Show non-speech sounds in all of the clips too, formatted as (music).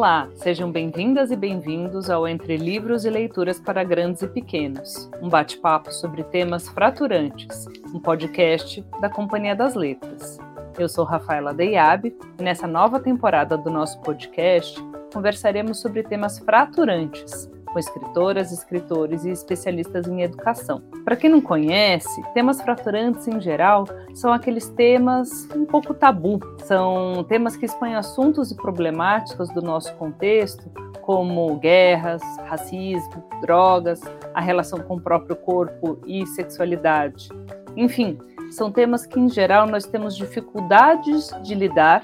Olá, sejam bem-vindas e bem-vindos ao Entre Livros e Leituras para Grandes e Pequenos, um bate-papo sobre temas fraturantes, um podcast da Companhia das Letras. Eu sou Rafaela Deiabe e nessa nova temporada do nosso podcast conversaremos sobre temas fraturantes, com escritoras, escritores e especialistas em educação. Para quem não conhece, temas fraturantes em geral são aqueles temas um pouco tabu, são temas que expõem assuntos e problemáticas do nosso contexto, como guerras, racismo, drogas, a relação com o próprio corpo e sexualidade. Enfim, são temas que em geral nós temos dificuldades de lidar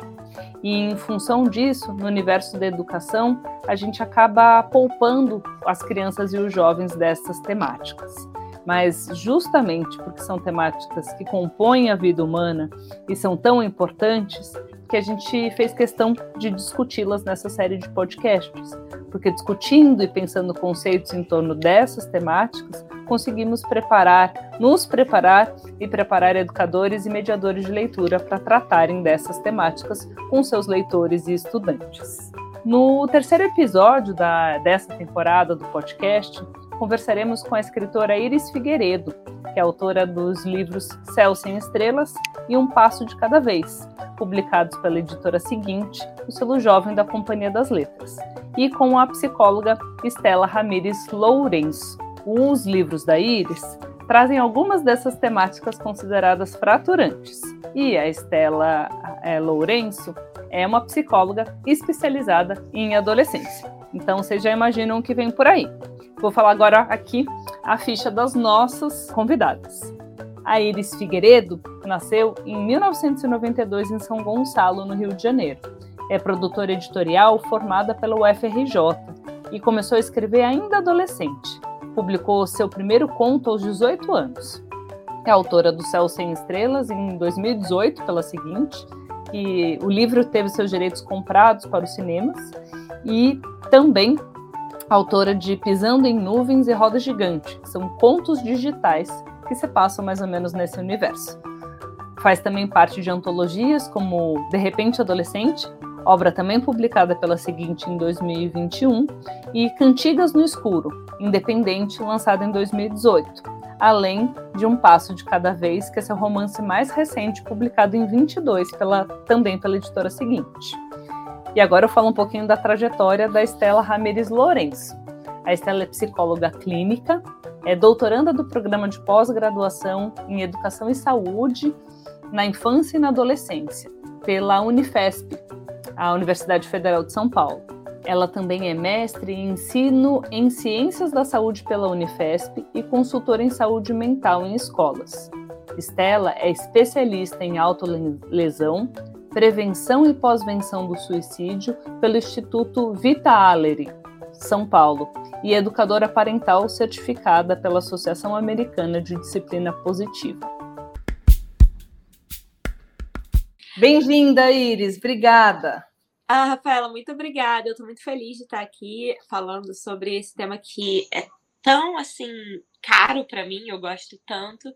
e em função disso, no universo da educação, a gente acaba poupando as crianças e os jovens dessas temáticas. Mas justamente porque são temáticas que compõem a vida humana e são tão importantes, que a gente fez questão de discuti-las nessa série de podcasts. Porque discutindo e pensando conceitos em torno dessas temáticas, conseguimos preparar, nos preparar e preparar educadores e mediadores de leitura para tratarem dessas temáticas com seus leitores e estudantes. No terceiro episódio da, dessa temporada do podcast, conversaremos com a escritora Iris Figueiredo, que é autora dos livros Céu Sem Estrelas e Um Passo de Cada Vez, publicados pela editora Seguinte, o selo jovem da Companhia das Letras, e com a psicóloga Estela Ramires Lourenço. Os livros da Iris trazem algumas dessas temáticas consideradas fraturantes, e a Estela é, Lourenço é uma psicóloga especializada em adolescência. Então vocês já imaginam o que vem por aí. Vou falar agora aqui a ficha das nossas convidadas. A Iris Figueiredo nasceu em 1992 em São Gonçalo, no Rio de Janeiro. É produtora editorial formada pela UFRJ e começou a escrever ainda adolescente. Publicou seu primeiro conto aos 18 anos. É autora do Céu Sem Estrelas em 2018 pela Seguinte, e o livro teve seus direitos comprados para os cinemas e também autora de Pisando em Nuvens e Roda Gigante, que são contos digitais que se passam mais ou menos nesse universo. Faz também parte de antologias como De Repente Adolescente, obra também publicada pela Seguinte em 2021, e Cantigas no Escuro, independente, lançado em 2018, além de Um Passo de Cada Vez, que é seu romance mais recente, publicado em 22, pela, também pela editora Seguinte. E agora eu falo um pouquinho da trajetória da Estela Ramirez Lourenço. A Estela é psicóloga clínica, é doutoranda do programa de pós-graduação em Educação e Saúde na Infância e na Adolescência, pela Unifesp, a Universidade Federal de São Paulo. Ela também é mestre em ensino em Ciências da Saúde pela Unifesp e consultora em saúde mental em escolas. Estela é especialista em autolesão, Prevenção e Pós-Venção do Suicídio pelo Instituto Vita Allery, São Paulo, e educadora parental certificada pela Associação Americana de Disciplina Positiva. Bem-vinda, Iris, obrigada. Ah, Rafaela, muito obrigada. Eu estou muito feliz de estar aqui falando sobre esse tema que é tão assim caro para mim, eu gosto tanto.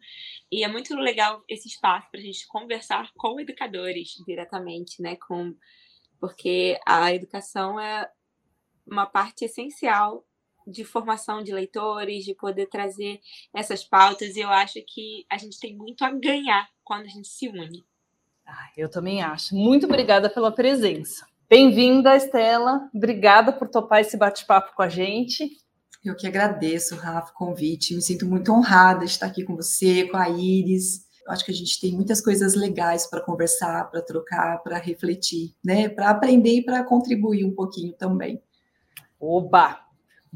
E é muito legal esse espaço para a gente conversar com educadores diretamente, né? Com, porque a educação é uma parte essencial de formação de leitores, de poder trazer essas pautas, e eu acho que a gente tem muito a ganhar quando a gente se une. Ah, eu também acho. Muito obrigada pela presença. Bem-vinda, Estela. Obrigada por topar esse bate-papo com a gente. Eu que agradeço, Rafa, o convite. Me sinto muito honrada de estar aqui com você, com a Iris. Eu acho que a gente tem muitas coisas legais para conversar, para trocar, para refletir, né? Para aprender e para contribuir um pouquinho também. Oba!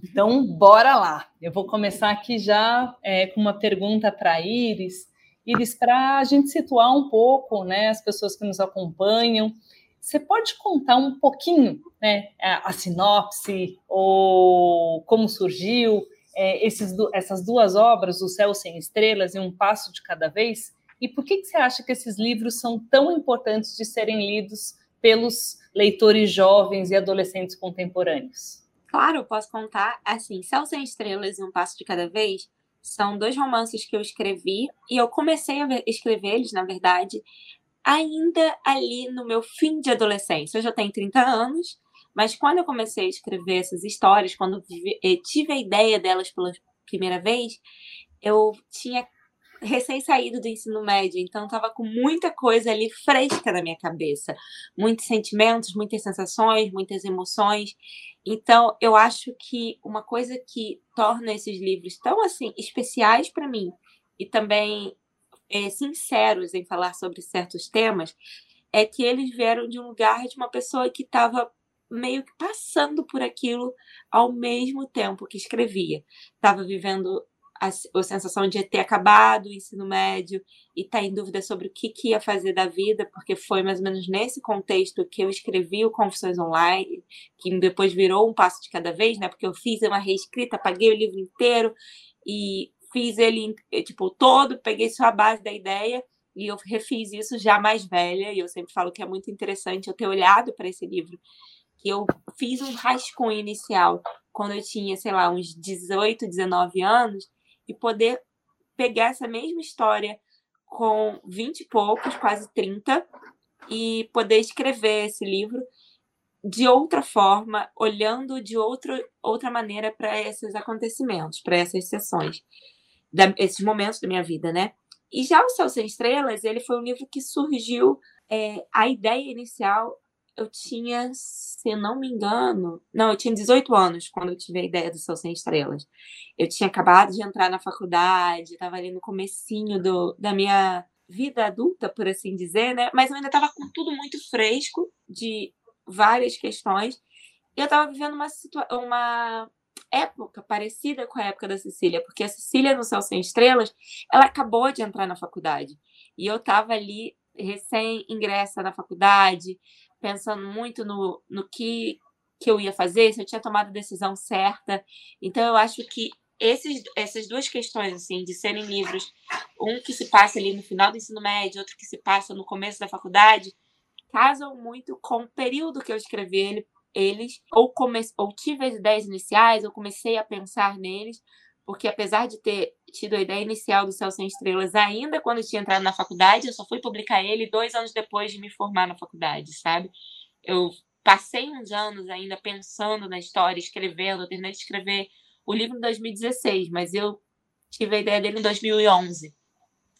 Então, bora lá. Eu vou começar aqui já é, com uma pergunta para a Iris. Iris, para a gente situar um pouco né, as pessoas que nos acompanham, você pode contar um pouquinho, né, a, sinopse ou como surgiu é, esses, essas duas obras, O Céu Sem Estrelas e Um Passo de Cada Vez? E por que, que você acha que esses livros são tão importantes de serem lidos pelos leitores jovens e adolescentes contemporâneos? Claro, posso contar. Assim, Céu Sem Estrelas e Um Passo de Cada Vez são dois romances que eu escrevi e eu comecei a escrever eles, na verdade, ainda ali no meu fim de adolescência. Eu já tenho 30 anos, Mas quando eu comecei a escrever essas histórias, quando eu tive a ideia delas pela primeira vez, eu tinha recém-saído do ensino médio, então estava com muita coisa ali fresca na minha cabeça, muitos sentimentos, muitas sensações, muitas emoções. Então, eu acho que uma coisa que torna esses livros tão assim especiais para mim e também é, sinceros em falar sobre certos temas é que eles vieram de um lugar de uma pessoa que estava meio que passando por aquilo ao mesmo tempo que escrevia. Estava vivendo a, a, sensação de ter acabado o ensino médio e estar tá em dúvida sobre o que, que, ia fazer da vida, porque foi mais ou menos nesse contexto que eu escrevi o Confissões Online, que depois virou um passo de cada vez, né? Porque eu fiz uma reescrita, paguei o livro inteiro e fiz ele tipo todo, peguei só a base da ideia e eu refiz isso já mais velha, e eu sempre falo que é muito interessante eu ter olhado para esse livro que eu fiz um rascunho inicial quando eu tinha, sei lá, uns 18, 19 anos, e poder pegar essa mesma história com 20 e poucos, quase 30, e poder escrever esse livro de outra forma, olhando de outro, outra maneira para esses acontecimentos, para essas sessões, da, esses momentos da minha vida, né? E já o Céu Sem Estrelas, ele foi um livro que surgiu, é, a ideia inicial eu tinha, se não me engano, não, eu tinha 18 anos quando eu tive a ideia do Céu Sem Estrelas. Eu tinha acabado de entrar na faculdade, estava ali no comecinho do, da minha vida adulta, por assim dizer, né? Mas eu ainda estava com tudo muito fresco de várias questões. E eu estava vivendo uma, uma época parecida com a época da Cecília, porque a Cecília no Céu Sem Estrelas, ela acabou de entrar na faculdade. E eu estava ali recém-ingressa na faculdade, pensando muito no, no que, que eu ia fazer, se eu tinha tomado a decisão certa. Então, eu acho que esses, essas duas questões, assim, de serem livros, um que se passa ali no final do ensino médio, outro que se passa no começo da faculdade, casam muito com o período que eu escrevi ele, eles, ou, come, ou tive as ideias iniciais, ou comecei a pensar neles, porque apesar de ter tido a ideia inicial do Céu Sem Estrelas ainda quando tinha entrado na faculdade, eu só fui publicar ele dois anos depois de me formar na faculdade, sabe? Eu passei uns anos ainda pensando na história, escrevendo, eu terminei de escrever o livro em 2016, mas eu tive a ideia dele em 2011.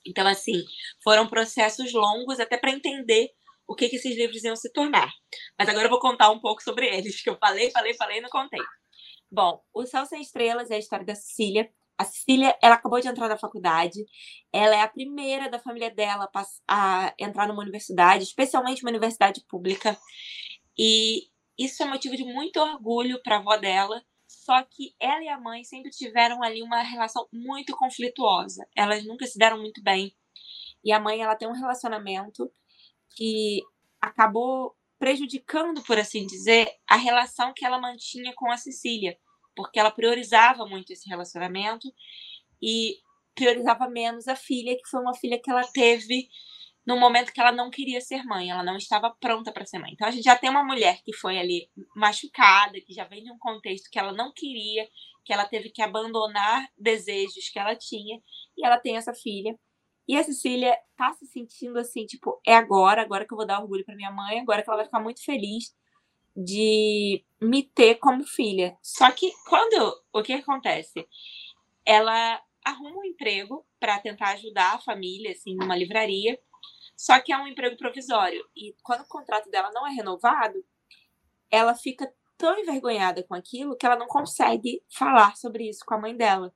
Então, assim, foram processos longos até para entender o que, que esses livros iam se tornar. Mas agora eu vou contar um pouco sobre eles, que eu falei, falei, falei e não contei. Bom, O Céu Sem Estrelas é a história da Cecília. A Cecília, ela acabou de entrar na faculdade. Ela é a primeira da família dela a entrar numa universidade, especialmente uma universidade pública. E isso é motivo de muito orgulho para a avó dela. Só que ela e a mãe sempre tiveram ali uma relação muito conflituosa. Elas nunca se deram muito bem. E a mãe, ela tem um relacionamento que acabou prejudicando, por assim dizer, a relação que ela mantinha com a Cecília porque ela priorizava muito esse relacionamento e priorizava menos a filha, que foi uma filha que ela teve no momento que ela não queria ser mãe, ela não estava pronta para ser mãe. Então a gente já tem uma mulher que foi ali machucada, que já vem de um contexto que ela não queria, que ela teve que abandonar desejos que ela tinha, e ela tem essa filha. E a Cecília tá se sentindo assim, tipo, é agora, agora que eu vou dar orgulho para minha mãe, agora que ela vai ficar muito feliz de me ter como filha. Só que quando o que acontece? Ela arruma um emprego para tentar ajudar a família, assim, numa livraria. Só que é um emprego provisório. E quando o contrato dela não é renovado, ela fica tão envergonhada com aquilo que ela não consegue falar sobre isso com a mãe dela.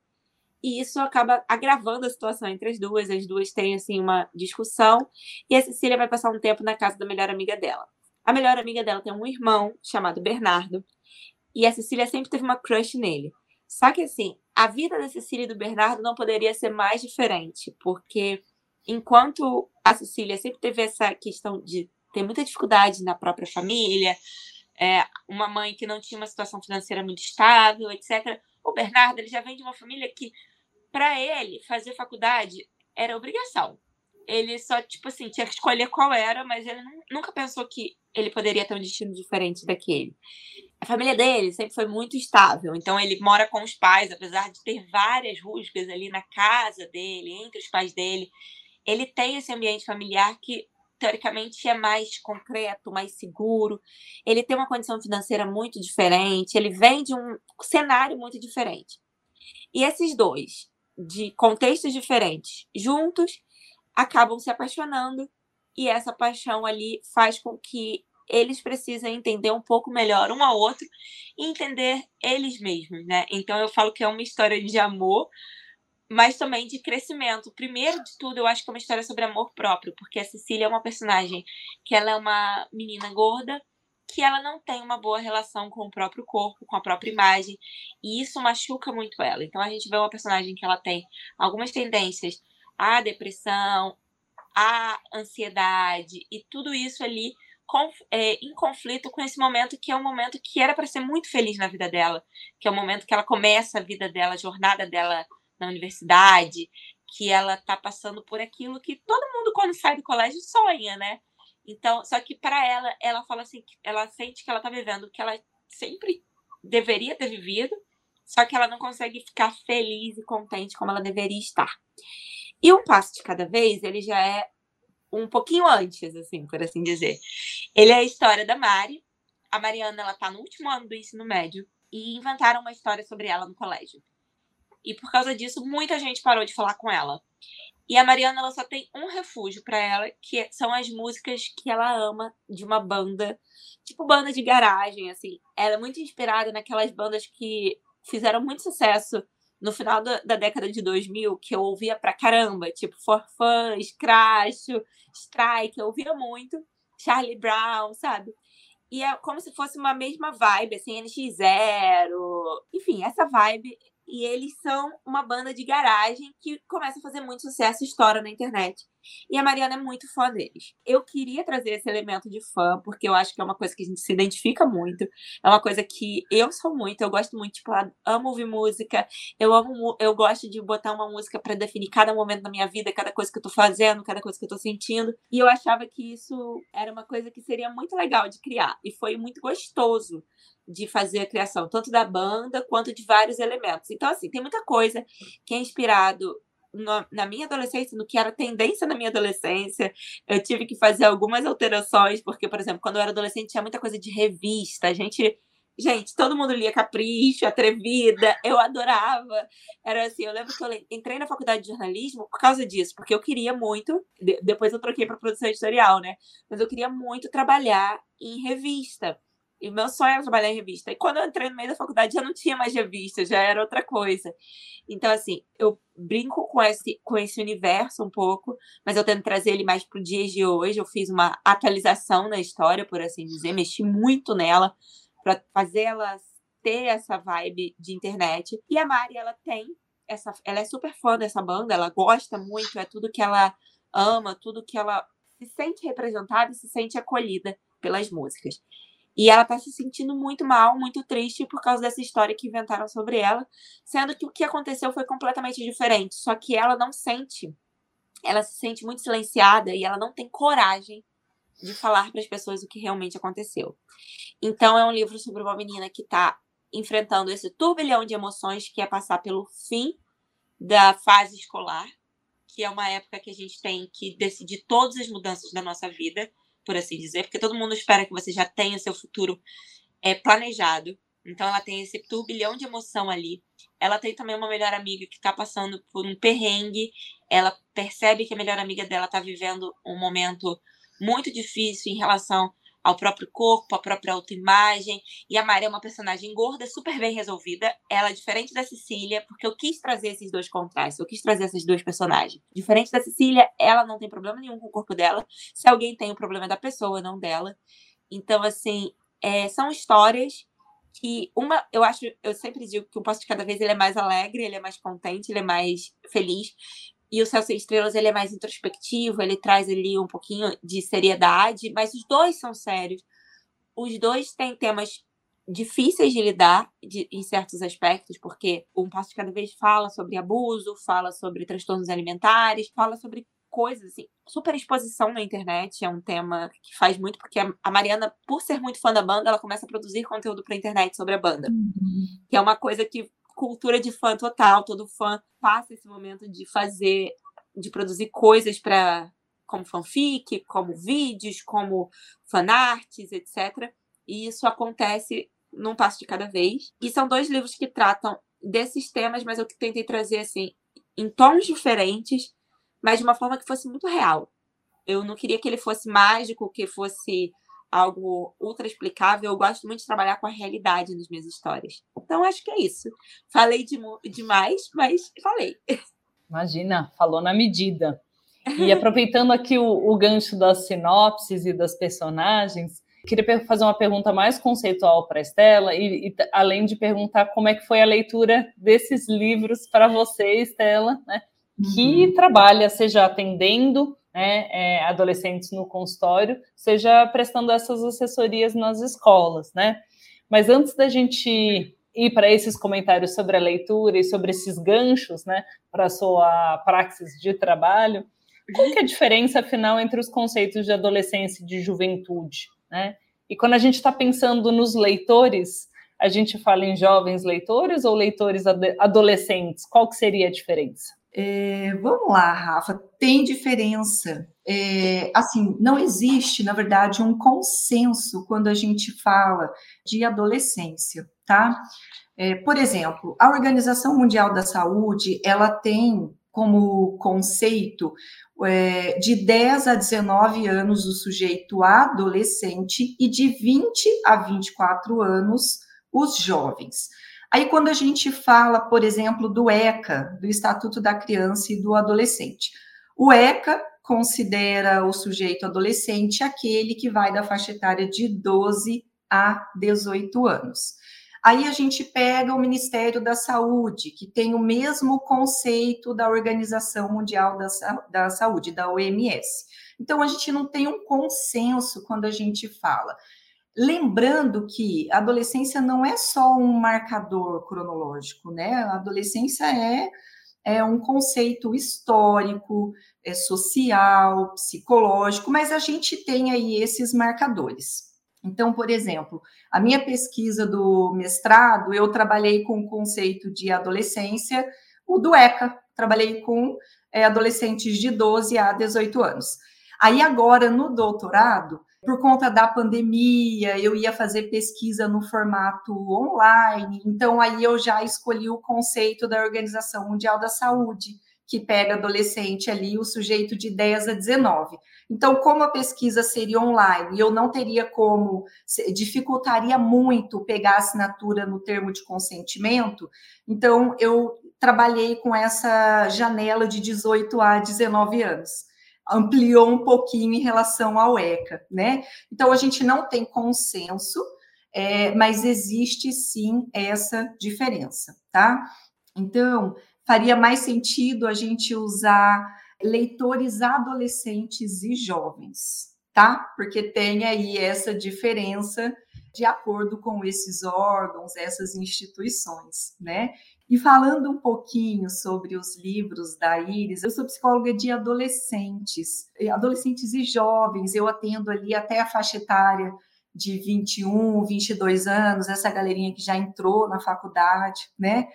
E isso acaba agravando a situação entre as duas. As duas têm assim uma discussão e a Cecília vai passar um tempo na casa da melhor amiga dela. A melhor amiga dela tem um irmão chamado Bernardo. E a Cecília sempre teve uma crush nele. Só que assim, a vida da Cecília e do Bernardo não poderia ser mais diferente, porque enquanto a Cecília sempre teve essa questão de ter muita dificuldade na própria família, é, uma mãe que não tinha uma situação financeira muito estável, etc. O Bernardo ele já vem de uma família que, para ele, fazer faculdade era obrigação. Ele só, tipo assim, tinha que escolher qual era, mas ele nunca pensou que ele poderia ter um destino diferente daquele. A família dele sempre foi muito estável, então ele mora com os pais, apesar de ter várias rusgas ali na casa dele, entre os pais dele. Ele tem esse ambiente familiar que teoricamente é mais concreto, mais seguro. Ele tem uma condição financeira muito diferente, ele vem de um cenário muito diferente. E esses dois, de contextos diferentes, juntos, acabam se apaixonando e essa paixão ali faz com que eles precisem entender um pouco melhor um ao outro e entender eles mesmos, né? Então eu falo que é uma história de amor, mas também de crescimento. Primeiro de tudo, eu acho que é uma história sobre amor próprio, porque a Cecília é uma personagem que ela é uma menina gorda, que ela não tem uma boa relação com o próprio corpo, com a própria imagem, e isso machuca muito ela. Então a gente vê uma personagem que ela tem algumas tendências à depressão, à ansiedade e tudo isso ali é, em conflito com esse momento que é um momento que era para ser muito feliz na vida dela, que é o momento que ela começa a vida dela, a jornada dela na universidade, que ela tá passando por aquilo que todo mundo quando sai do colégio sonha, né? Então, só que para ela, ela fala assim, ela sente que ela tá vivendo o que ela sempre deveria ter vivido, só que ela não consegue ficar feliz e contente como ela deveria estar. E um passo de cada vez, ele já é um pouquinho antes, assim, por assim dizer. Ele é a história da Mari. A Mariana, ela tá no último ano do ensino médio e inventaram uma história sobre ela no colégio. E por causa disso, muita gente parou de falar com ela. E a Mariana, ela só tem um refúgio para ela, que são as músicas que ela ama de uma banda, tipo banda de garagem, assim. Ela é muito inspirada naquelas bandas que fizeram muito sucesso no final da, da, década de 2000, que eu ouvia pra caramba, tipo For Fun, Crash, Strike, eu ouvia muito, Charlie Brown, sabe? E é como se fosse uma mesma vibe, assim, NX0, enfim, essa vibe e eles são uma banda de garagem que começa a fazer muito sucesso e estoura na internet. E a Mariana é muito fã deles. Eu queria trazer esse elemento de fã, porque eu acho que é uma coisa que a gente se identifica muito. É uma coisa que eu sou muito, eu gosto muito, tipo, amo ouvir música. Eu amo, eu gosto de botar uma música para definir cada momento da minha vida, cada coisa que eu tô fazendo, cada coisa que eu tô sentindo. E eu achava que isso era uma coisa que seria muito legal de criar. E foi muito gostoso de fazer a criação, tanto da banda quanto de vários elementos. Então, assim, tem muita coisa que é inspirado no, na minha adolescência, no que era tendência na minha adolescência. Eu tive que fazer algumas alterações, porque, por exemplo, quando eu era adolescente tinha muita coisa de revista. A gente. Gente, todo mundo lia Capricho, Atrevida, eu adorava. Era assim, eu lembro que eu entrei na faculdade de jornalismo por causa disso, porque eu queria muito, depois eu troquei para produção editorial, né? Mas eu queria muito trabalhar em revista. E meu sonho era trabalhar em revista. E quando eu entrei no meio da faculdade já não tinha mais revista, já era outra coisa. Então, assim, eu brinco com esse, com esse universo um pouco, mas eu tento trazer ele mais para o dia de hoje. Eu fiz uma atualização na história, por assim dizer, mexi muito nela para fazer ela ter essa vibe de internet. E a Mari, ela tem essa. Ela é super fã dessa banda, ela gosta muito, é tudo que ela ama, tudo que ela se sente representada e se sente acolhida pelas músicas. E ela tá se sentindo muito mal, muito triste por causa dessa história que inventaram sobre ela, sendo que o que aconteceu foi completamente diferente. Só que ela não sente, ela se sente muito silenciada e ela não tem coragem de falar para as pessoas o que realmente aconteceu. Então é um livro sobre uma menina que está enfrentando esse turbilhão de emoções que é passar pelo fim da fase escolar, que é uma época que a gente tem que decidir todas as mudanças da nossa vida por assim dizer, porque todo mundo espera que você já tenha seu futuro é, planejado. Então ela tem esse turbilhão de emoção ali. Ela tem também uma melhor amiga que está passando por um perrengue. Ela percebe que a melhor amiga dela está vivendo um momento muito difícil em relação ao próprio corpo, à própria autoimagem. E a Mari é uma personagem gorda, super bem resolvida. Ela é diferente da Cecília, porque eu quis trazer esses dois contrastes, eu quis trazer essas duas personagens. Diferente da Cecília, ela não tem problema nenhum com o corpo dela. Se alguém tem, o problema é da pessoa, não dela. Então, assim, é, são histórias que uma, eu acho, eu sempre digo que um passo de cada vez ele é mais alegre, ele é mais contente, ele é mais feliz. E o Céu Sem Estrelas ele é mais introspectivo, ele traz ali um pouquinho de seriedade, mas os dois são sérios. Os dois têm temas difíceis de lidar de, em certos aspectos, porque um passo de cada vez fala sobre abuso, fala sobre transtornos alimentares, fala sobre coisas assim. Super exposição na internet é um tema que faz muito, porque a Mariana, por ser muito fã da banda, ela começa a produzir conteúdo para internet sobre a banda. Uhum. Que é uma coisa que cultura de fã total. Todo fã passa esse momento de fazer, de produzir coisas para como fanfic, como vídeos, como fanarts, etc. E isso acontece num passo de cada vez. E são dois livros que tratam desses temas, mas eu tentei trazer assim em tons diferentes, mas de uma forma que fosse muito real. Eu não queria que ele fosse mágico, que fosse algo ultra explicável. Eu gosto muito de trabalhar com a realidade nas minhas histórias. Então, acho que é isso. Falei de, demais, mas falei. Imagina, falou na medida. E aproveitando aqui o, o gancho das sinopses e das personagens, queria fazer uma pergunta mais conceitual para a Estela, e, e, além de perguntar como é que foi a leitura desses livros para você, Estela, né, que uhum. trabalha, seja atendendo né, é, adolescentes no consultório, seja prestando essas assessorias nas escolas, né? Mas antes da gente ir para esses comentários sobre a leitura e sobre esses ganchos, né, para a sua praxis de trabalho, qual que é a diferença, afinal, entre os conceitos de adolescência e de juventude, né? E quando a gente está pensando nos leitores, a gente fala em jovens leitores ou leitores adolescentes? Qual que seria a diferença? É, vamos lá, Rafa, tem diferença. É, assim, não existe, na verdade, um consenso quando a gente fala de adolescência, tá? É, por exemplo, a Organização Mundial da Saúde, ela tem como conceito é, de 10 a 19 anos o sujeito adolescente e de 20 a 24 anos os jovens. Aí, quando a gente fala, por exemplo, do ECA, do Estatuto da Criança e do Adolescente, o ECA considera o sujeito adolescente aquele que vai da faixa etária de 12 a 18 anos. Aí a gente pega o Ministério da Saúde, que tem o mesmo conceito da Organização Mundial da, da Saúde, da OMS. Então a gente não tem um consenso quando a gente fala. Lembrando que a adolescência não é só um marcador cronológico, né? A adolescência é, é um conceito histórico, é social, psicológico, mas a gente tem aí esses marcadores. Então, por exemplo, a minha pesquisa do mestrado, eu trabalhei com o conceito de adolescência, o do ECA, trabalhei com é, adolescentes de 12 a 18 anos. Aí agora, no doutorado, por conta da pandemia, eu ia fazer pesquisa no formato online, então aí eu já escolhi o conceito da Organização Mundial da Saúde, que pega adolescente ali, o sujeito de 10 a 19. Então, como a pesquisa seria online, eu não teria como, dificultaria muito pegar assinatura no termo de consentimento, então eu trabalhei com essa janela de 18 a 19 anos ampliou um pouquinho em relação ao ECA, né? Então a gente não tem consenso, é, mas existe sim essa diferença, tá? Então faria mais sentido a gente usar leitores adolescentes e jovens, tá? Porque tem aí essa diferença de acordo com esses órgãos, essas instituições, né? E falando um pouquinho sobre os livros da Iris, eu sou psicóloga de adolescentes, adolescentes e jovens, eu atendo ali até a faixa etária de 21, 22 anos, essa galerinha que já entrou na faculdade, né?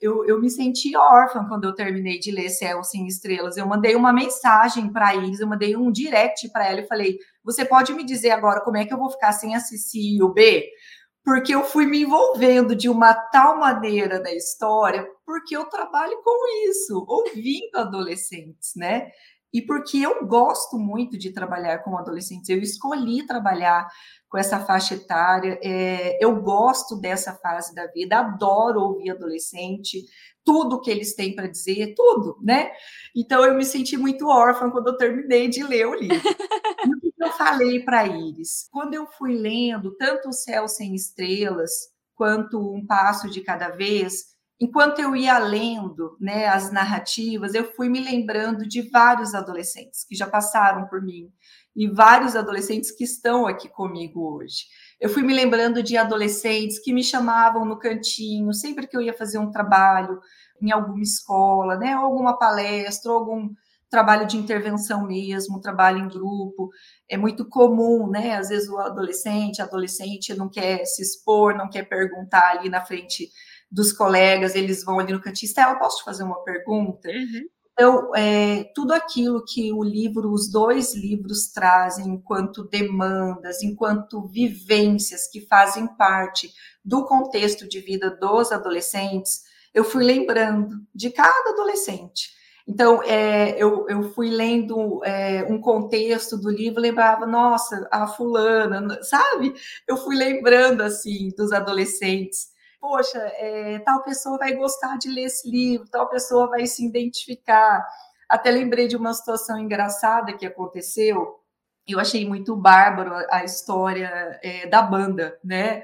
Eu, eu me senti órfã quando eu terminei de ler Céu Sem Estrelas. Eu mandei uma mensagem para a Iris, eu mandei um direct para ela e falei: Você pode me dizer agora como é que eu vou ficar sem a Cici e o B? Porque eu fui me envolvendo de uma tal maneira na história, porque eu trabalho com isso, ouvindo adolescentes, né? E porque eu gosto muito de trabalhar com adolescentes, eu escolhi trabalhar com essa faixa etária, é, eu gosto dessa fase da vida, adoro ouvir adolescente, tudo que eles têm para dizer, tudo, né? Então eu me senti muito órfã quando eu terminei de ler o livro. (laughs) eu falei para eles? Quando eu fui lendo tanto O Céu Sem Estrelas quanto Um Passo de Cada Vez, enquanto eu ia lendo né, as narrativas, eu fui me lembrando de vários adolescentes que já passaram por mim e vários adolescentes que estão aqui comigo hoje. Eu fui me lembrando de adolescentes que me chamavam no cantinho, sempre que eu ia fazer um trabalho em alguma escola, né, alguma palestra, algum trabalho de intervenção mesmo, trabalho em grupo. É muito comum, né? Às vezes o adolescente, adolescente não quer se expor, não quer perguntar ali na frente dos colegas, eles vão ali no cantinho, Estela, posso te fazer uma pergunta? Uhum. Então, é, tudo aquilo que o livro, os dois livros trazem enquanto demandas, enquanto vivências que fazem parte do contexto de vida dos adolescentes, eu fui lembrando de cada adolescente. Então, é, eu, eu fui lendo é, um contexto do livro, lembrava, nossa, a fulana, sabe? Eu fui lembrando, assim, dos adolescentes poxa, é, tal pessoa vai gostar de ler esse livro, tal pessoa vai se identificar. Até lembrei de uma situação engraçada que aconteceu. Eu achei muito bárbaro a, história é, da banda, né?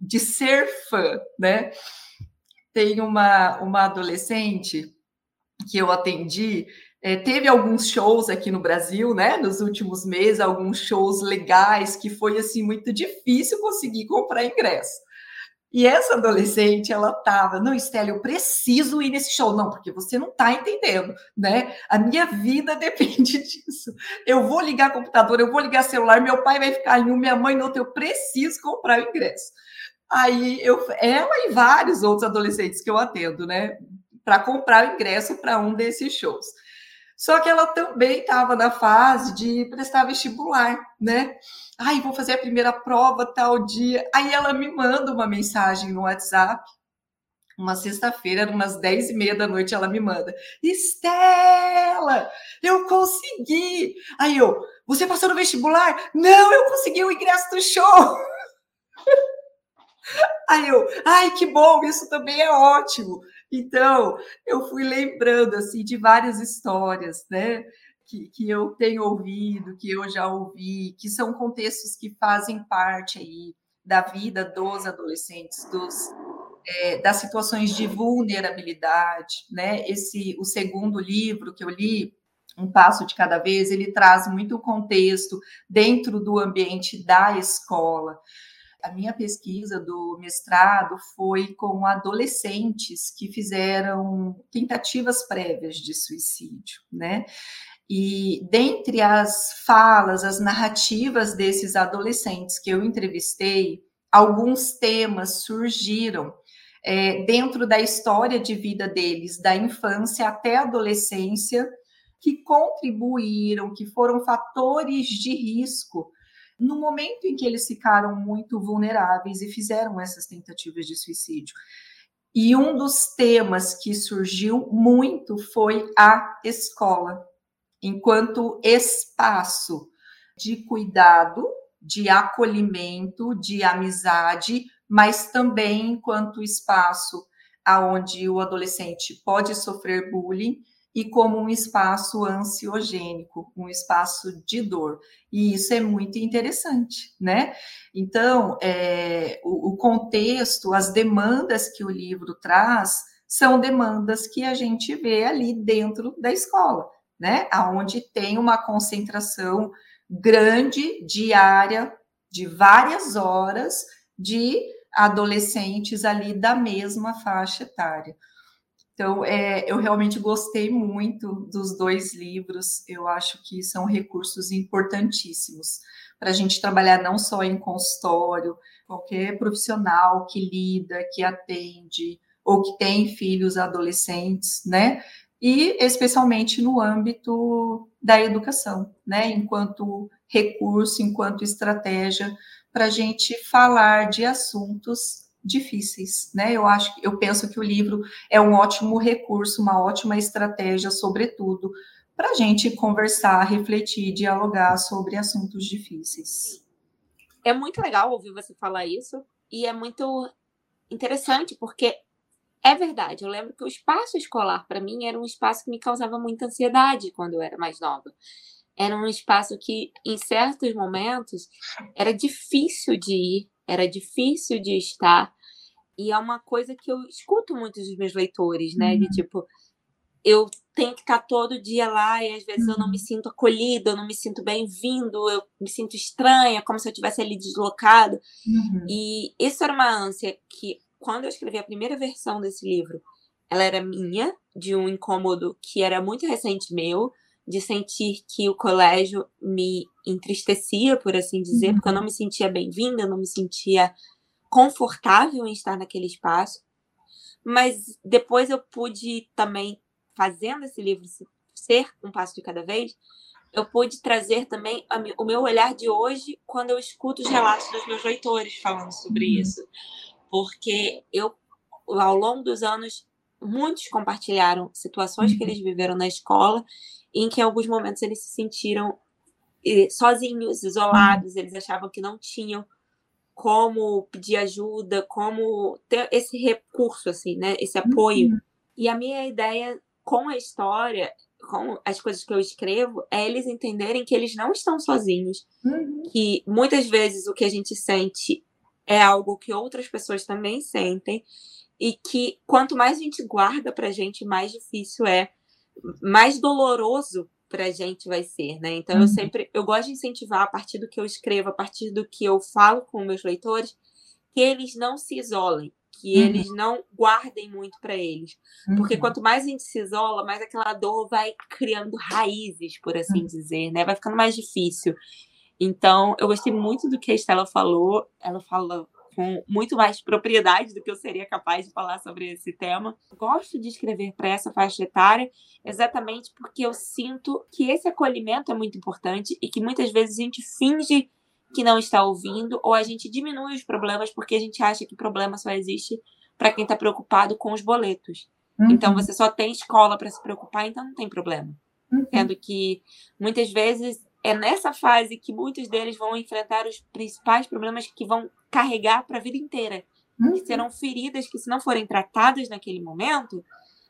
De ser fã, né? Tem uma, uma adolescente que eu atendi, é, teve alguns shows aqui no Brasil, né? Nos últimos meses, alguns shows legais que foi assim muito difícil conseguir comprar ingresso. E essa adolescente, ela tava, não, Estela, eu preciso ir nesse show. Não, porque você não está entendendo, né? A minha vida (laughs) depende disso. Eu vou ligar computador, eu vou ligar celular, meu pai vai ficar em um, minha mãe no outro, eu preciso comprar o ingresso. Aí eu, ela e vários outros adolescentes que eu atendo, né? Para comprar o ingresso para um desses shows. Só que ela também estava na fase de prestar vestibular, né? Ai, vou fazer a primeira prova tal dia. Aí ela me manda uma mensagem no WhatsApp. Uma sexta-feira, umas dez e meia da noite, ela me manda: Estela, eu consegui. Aí eu, você passou no vestibular? Não, eu consegui o ingresso do show. (laughs) Aí eu, ai, que bom, isso também é ótimo. Então, eu fui lembrando assim de várias histórias, né? Que, que eu tenho ouvido, que eu já ouvi, que são contextos que fazem parte aí da vida dos adolescentes, dos, é, das situações de vulnerabilidade, né? Esse, o segundo livro que eu li, um passo de cada vez, ele traz muito contexto dentro do ambiente da escola a minha pesquisa do mestrado foi com adolescentes que fizeram tentativas prévias de suicídio, né? E dentre as falas, as narrativas desses adolescentes que eu entrevistei, alguns temas surgiram é, dentro da história de vida deles, da infância até a adolescência, que contribuíram, que foram fatores de risco no momento em que eles ficaram muito vulneráveis e fizeram essas tentativas de suicídio. E um dos temas que surgiu muito foi a escola, enquanto espaço de cuidado, de acolhimento, de amizade, mas também enquanto espaço aonde o adolescente pode sofrer bullying e como um espaço ansiogênico, um espaço de dor. E isso é muito interessante, né? Então, é, o, o contexto, as demandas que o livro traz são demandas que a gente vê ali dentro da escola, né? Aonde tem uma concentração grande diária de várias horas de adolescentes ali da mesma faixa etária. Então, é, eu realmente gostei muito dos dois livros. Eu acho que são recursos importantíssimos para a gente trabalhar não só em consultório, qualquer profissional que lida, que atende ou que tem filhos adolescentes, né? E especialmente no âmbito da educação, né? Enquanto recurso, enquanto estratégia para a gente falar de assuntos difíceis, né? Eu acho, eu penso que o livro é um ótimo recurso, uma ótima estratégia, sobretudo, para a gente conversar, refletir, dialogar sobre assuntos difíceis. É muito legal ouvir você falar isso e é muito interessante porque é verdade. Eu lembro que o espaço escolar para mim era um espaço que me causava muita ansiedade quando eu era mais nova. Era um espaço que, em certos momentos, era difícil de ir, era difícil de estar. E é uma coisa que eu escuto muito dos meus leitores, né? Uhum. De tipo, eu tenho que estar todo dia lá e às vezes uhum. eu não me uhum. sinto acolhida, eu não me sinto bem-vindo, eu me sinto estranha, como se eu tivesse ali deslocado. Uhum. E isso era uma ânsia que, quando eu escrevi a primeira versão desse livro, ela era minha, de um incômodo que era muito recente meu, de sentir que o colégio me entristecia, por assim dizer, uhum. porque eu não me sentia bem-vinda, não me sentia confortável em estar naquele espaço. Mas depois eu pude também fazendo esse livro ser um passo de cada vez, eu pude trazer também o meu olhar de hoje quando eu escuto os relatos dos meus leitores falando sobre uhum. isso. Porque eu, ao longo dos anos, muitos compartilharam situações uhum. que eles viveram na escola, em que em alguns momentos eles se sentiram eh, sozinhos, isolados, eles achavam que não tinham como pedir ajuda, como ter esse recurso, assim, né? Esse apoio. Uhum. E a minha ideia com a história, com as coisas que eu escrevo, é eles entenderem que eles não estão sozinhos. Uhum. Que muitas vezes o que a gente sente é algo que outras pessoas também sentem. E que quanto mais a gente guarda pra gente, mais difícil é, mais doloroso para a gente vai ser, né? Então uhum. eu sempre eu gosto de incentivar a partir do que eu escrevo, a partir do que eu falo com meus leitores, que eles não se isolem, que uhum. eles não guardem muito para eles, uhum. porque quanto mais a gente se isola, mais aquela dor vai criando raízes, por assim uhum. dizer, né? Vai ficando mais difícil. Então, eu gostei muito do que a Estela falou. Ela fala com muito mais propriedade do que eu seria capaz de falar sobre esse tema. Gosto de escrever para essa faixa etária exatamente porque eu sinto que esse acolhimento é muito importante e que muitas vezes a gente finge que não está ouvindo ou a gente diminui os problemas porque a gente acha que problema só existe para quem está preocupado com os boletos. Uhum. Então você só tem escola para se preocupar, então não tem problema. Uhum. Sendo que muitas vezes é nessa fase que muitos deles vão enfrentar os principais problemas que vão carregar para a vida inteira. Uhum. Que serão feridas que, se não forem tratadas naquele momento,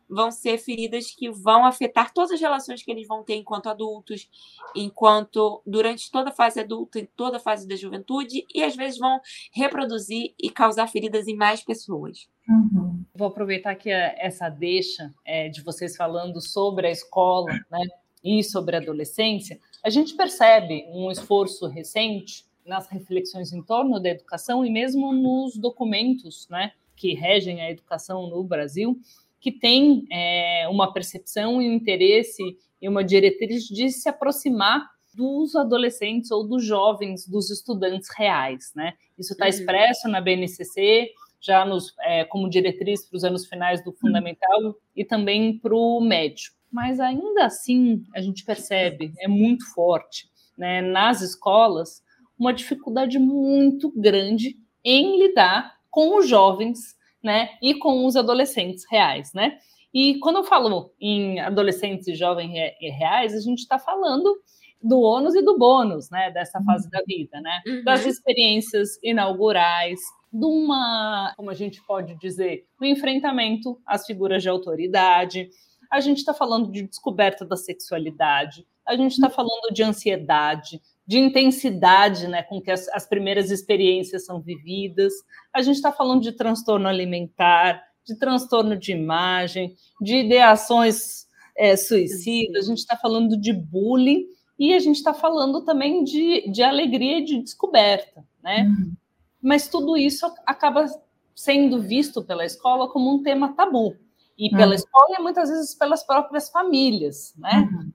vão ser feridas que vão afetar todas as relações que eles vão ter enquanto adultos, enquanto durante toda a fase adulta, em toda a fase da juventude, e às vezes vão reproduzir e causar feridas em mais pessoas. Uhum. Vou aproveitar que essa deixa é, de vocês falando sobre a escola, né, e sobre a adolescência, a gente percebe um esforço recente nas reflexões em torno da educação e mesmo nos documentos né, que regem a educação no Brasil, que tem é, uma percepção e um interesse e uma diretriz de se aproximar dos adolescentes ou dos jovens, dos estudantes reais. Né? Isso está uhum. expresso na BNCC, já nos, é, como diretriz para os anos finais do uhum. fundamental e também para o médio mas ainda assim a gente percebe, é muito forte, né, nas escolas, uma dificuldade muito grande em lidar com os jovens, né, e com os adolescentes reais, né? E quando eu falo em adolescentes e jovens reais, a gente está falando do ônus e do bônus, né, dessa fase da vida, né? Uhum. Das experiências inaugurais, de uma, como a gente pode dizer, um enfrentamento às figuras de autoridade, a gente está falando de descoberta da sexualidade, a gente está falando de ansiedade, de intensidade né, com que as, as primeiras experiências são vividas, a gente está falando de transtorno alimentar, de transtorno de imagem, de ideações é, suicidas, a gente está falando de bullying e a gente está falando também de, de alegria e de descoberta, né? Uhum. Mas tudo isso acaba sendo visto pela escola como um tema tabu e pela uhum. escola e muitas vezes pelas próprias famílias, né? Uhum.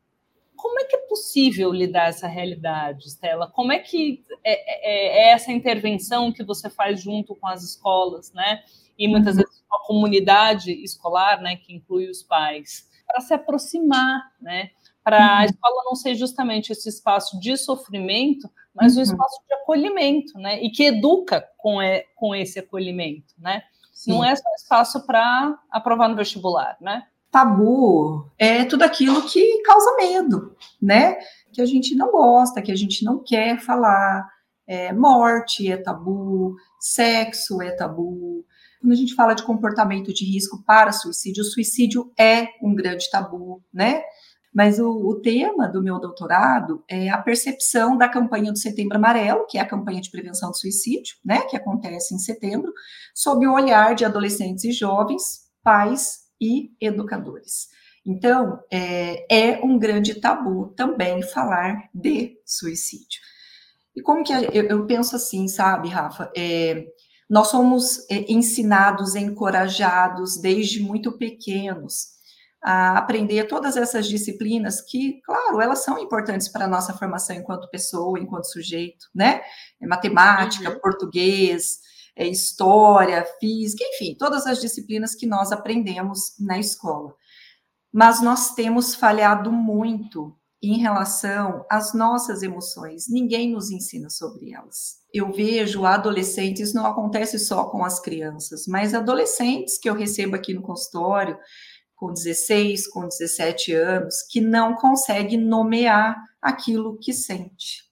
Como é que é possível lidar essa realidade, Stella? Como é que é, é, é, essa intervenção que você faz junto com as escolas, né? E muitas uhum. vezes com a comunidade escolar, né? Que inclui os pais, para se aproximar, né? Para a uhum. escola não ser justamente esse espaço de sofrimento, mas um uhum. espaço de acolhimento, né? E que educa com, com esse acolhimento, né? Sim. Não é só espaço para aprovar no vestibular, né? Tabu é tudo aquilo que causa medo, né? Que a gente não gosta, que a gente não quer falar. É, morte é tabu, sexo é tabu. Quando a gente fala de comportamento de risco para suicídio, o suicídio é um grande tabu, né? Mas o, o, tema do meu doutorado é a percepção da campanha do Setembro Amarelo, que é a campanha de prevenção do suicídio, né, que acontece em setembro, sob o olhar de adolescentes e jovens, pais e educadores. Então, é, é um grande tabu também falar de suicídio. E como que eu, eu penso assim, sabe, Rafa? É, nós somos é, ensinados, encorajados desde muito pequenos a aprender todas essas disciplinas que, claro, elas são importantes para a nossa formação enquanto pessoa, enquanto sujeito, né? É matemática, uhum. português, é história, física, enfim, todas as disciplinas que nós aprendemos na escola. mas nós temos falhado muito em relação às nossas emoções. Ninguém nos ensina sobre elas. Eu vejo adolescentes, não acontece só com as crianças, mas adolescentes que eu recebo aqui no consultório, com 16, com 17 anos, que não consegue nomear aquilo que sente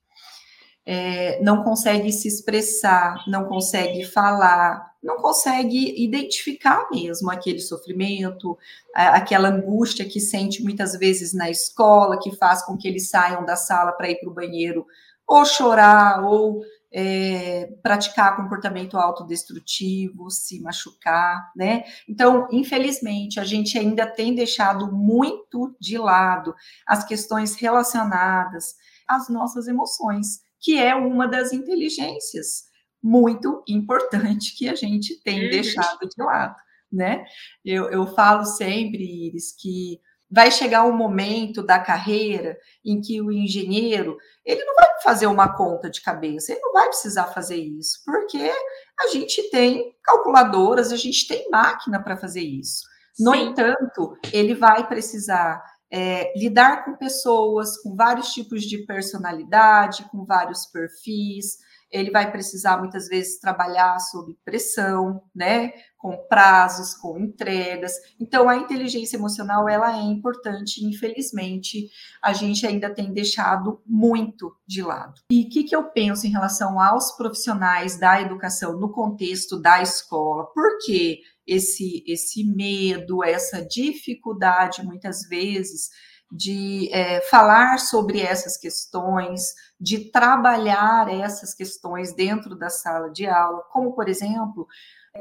é, não consegue se expressar, não consegue falar, não consegue identificar mesmo aquele sofrimento, aquela angústia que sente muitas vezes na escola, que faz com que eles saiam da sala para ir para o banheiro, ou chorar, ou é, praticar comportamento autodestrutivo, se machucar, né? Então, infelizmente, a gente ainda tem deixado muito de lado as questões relacionadas às nossas emoções que é uma das inteligências muito importante que a gente tem uhum. deixado de lado, né? Eu, eu falo sempre, Iris, que vai chegar um momento da carreira em que o engenheiro ele não vai fazer uma conta de cabeça, ele não vai precisar fazer isso, porque a gente tem calculadoras, a gente tem máquina para fazer isso. No Sim. entanto, ele vai precisar é, lidar com pessoas com vários tipos de personalidade, com vários perfis. Ele vai precisar muitas vezes trabalhar sob pressão, né? Com prazos, com entregas. Então, a inteligência emocional ela é importante. Infelizmente, a gente ainda tem deixado muito de lado. E o que, que eu penso em relação aos profissionais da educação no contexto da escola? Por quê? Esse, esse medo, essa dificuldade, muitas vezes, de é, falar sobre essas questões, de trabalhar essas questões dentro da sala de aula, como, por exemplo,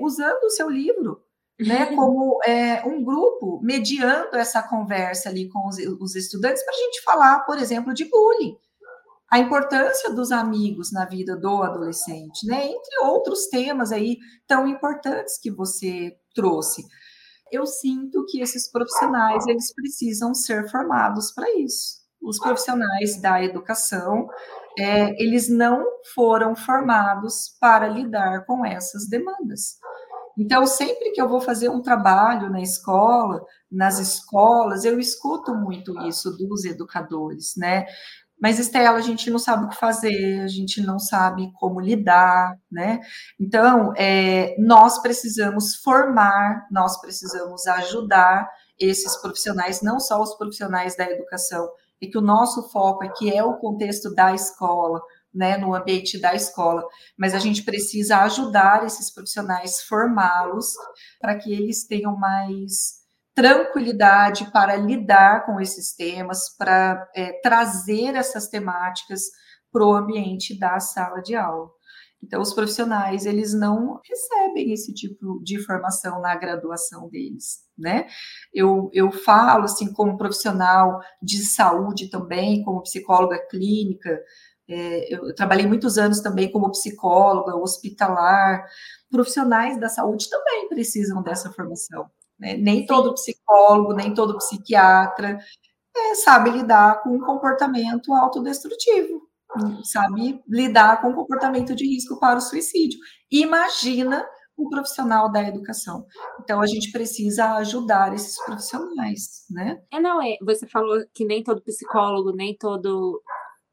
usando o seu livro, né, (laughs) como é, um grupo, mediando essa conversa ali com os, os estudantes, para a gente falar, por exemplo, de bullying a importância dos amigos na vida do adolescente, né? Entre outros temas aí tão importantes que você trouxe. Eu sinto que esses profissionais eles precisam ser formados para isso. Os profissionais da educação é, eles não foram formados para lidar com essas demandas. Então, sempre que eu vou fazer um trabalho na escola, nas escolas, eu escuto muito isso dos educadores, né? Mas, Estela, a gente não sabe o que fazer, a gente não sabe como lidar, né? Então, é, nós precisamos formar, nós precisamos ajudar esses profissionais, não só os profissionais da educação, e que o nosso foco aqui é o contexto da escola, né, no ambiente da escola, mas a gente precisa ajudar esses profissionais, formá-los, para que eles tenham mais tranquilidade para lidar com esses temas, para é, trazer essas temáticas para o ambiente da sala de aula. Então, os profissionais, eles não recebem esse tipo de formação na graduação deles, né? Eu, eu falo, assim, como profissional de saúde também, como psicóloga clínica, é, eu trabalhei muitos anos também como psicóloga hospitalar. Profissionais da saúde também precisam dessa formação. Né? Nem todo psicólogo, nem todo psiquiatra é, sabe lidar com um comportamento autodestrutivo, sabe lidar com um comportamento de risco para o suicídio. Imagina o profissional da educação. Então a gente precisa ajudar esses profissionais, né? É não é. Você falou que nem todo psicólogo, nem todo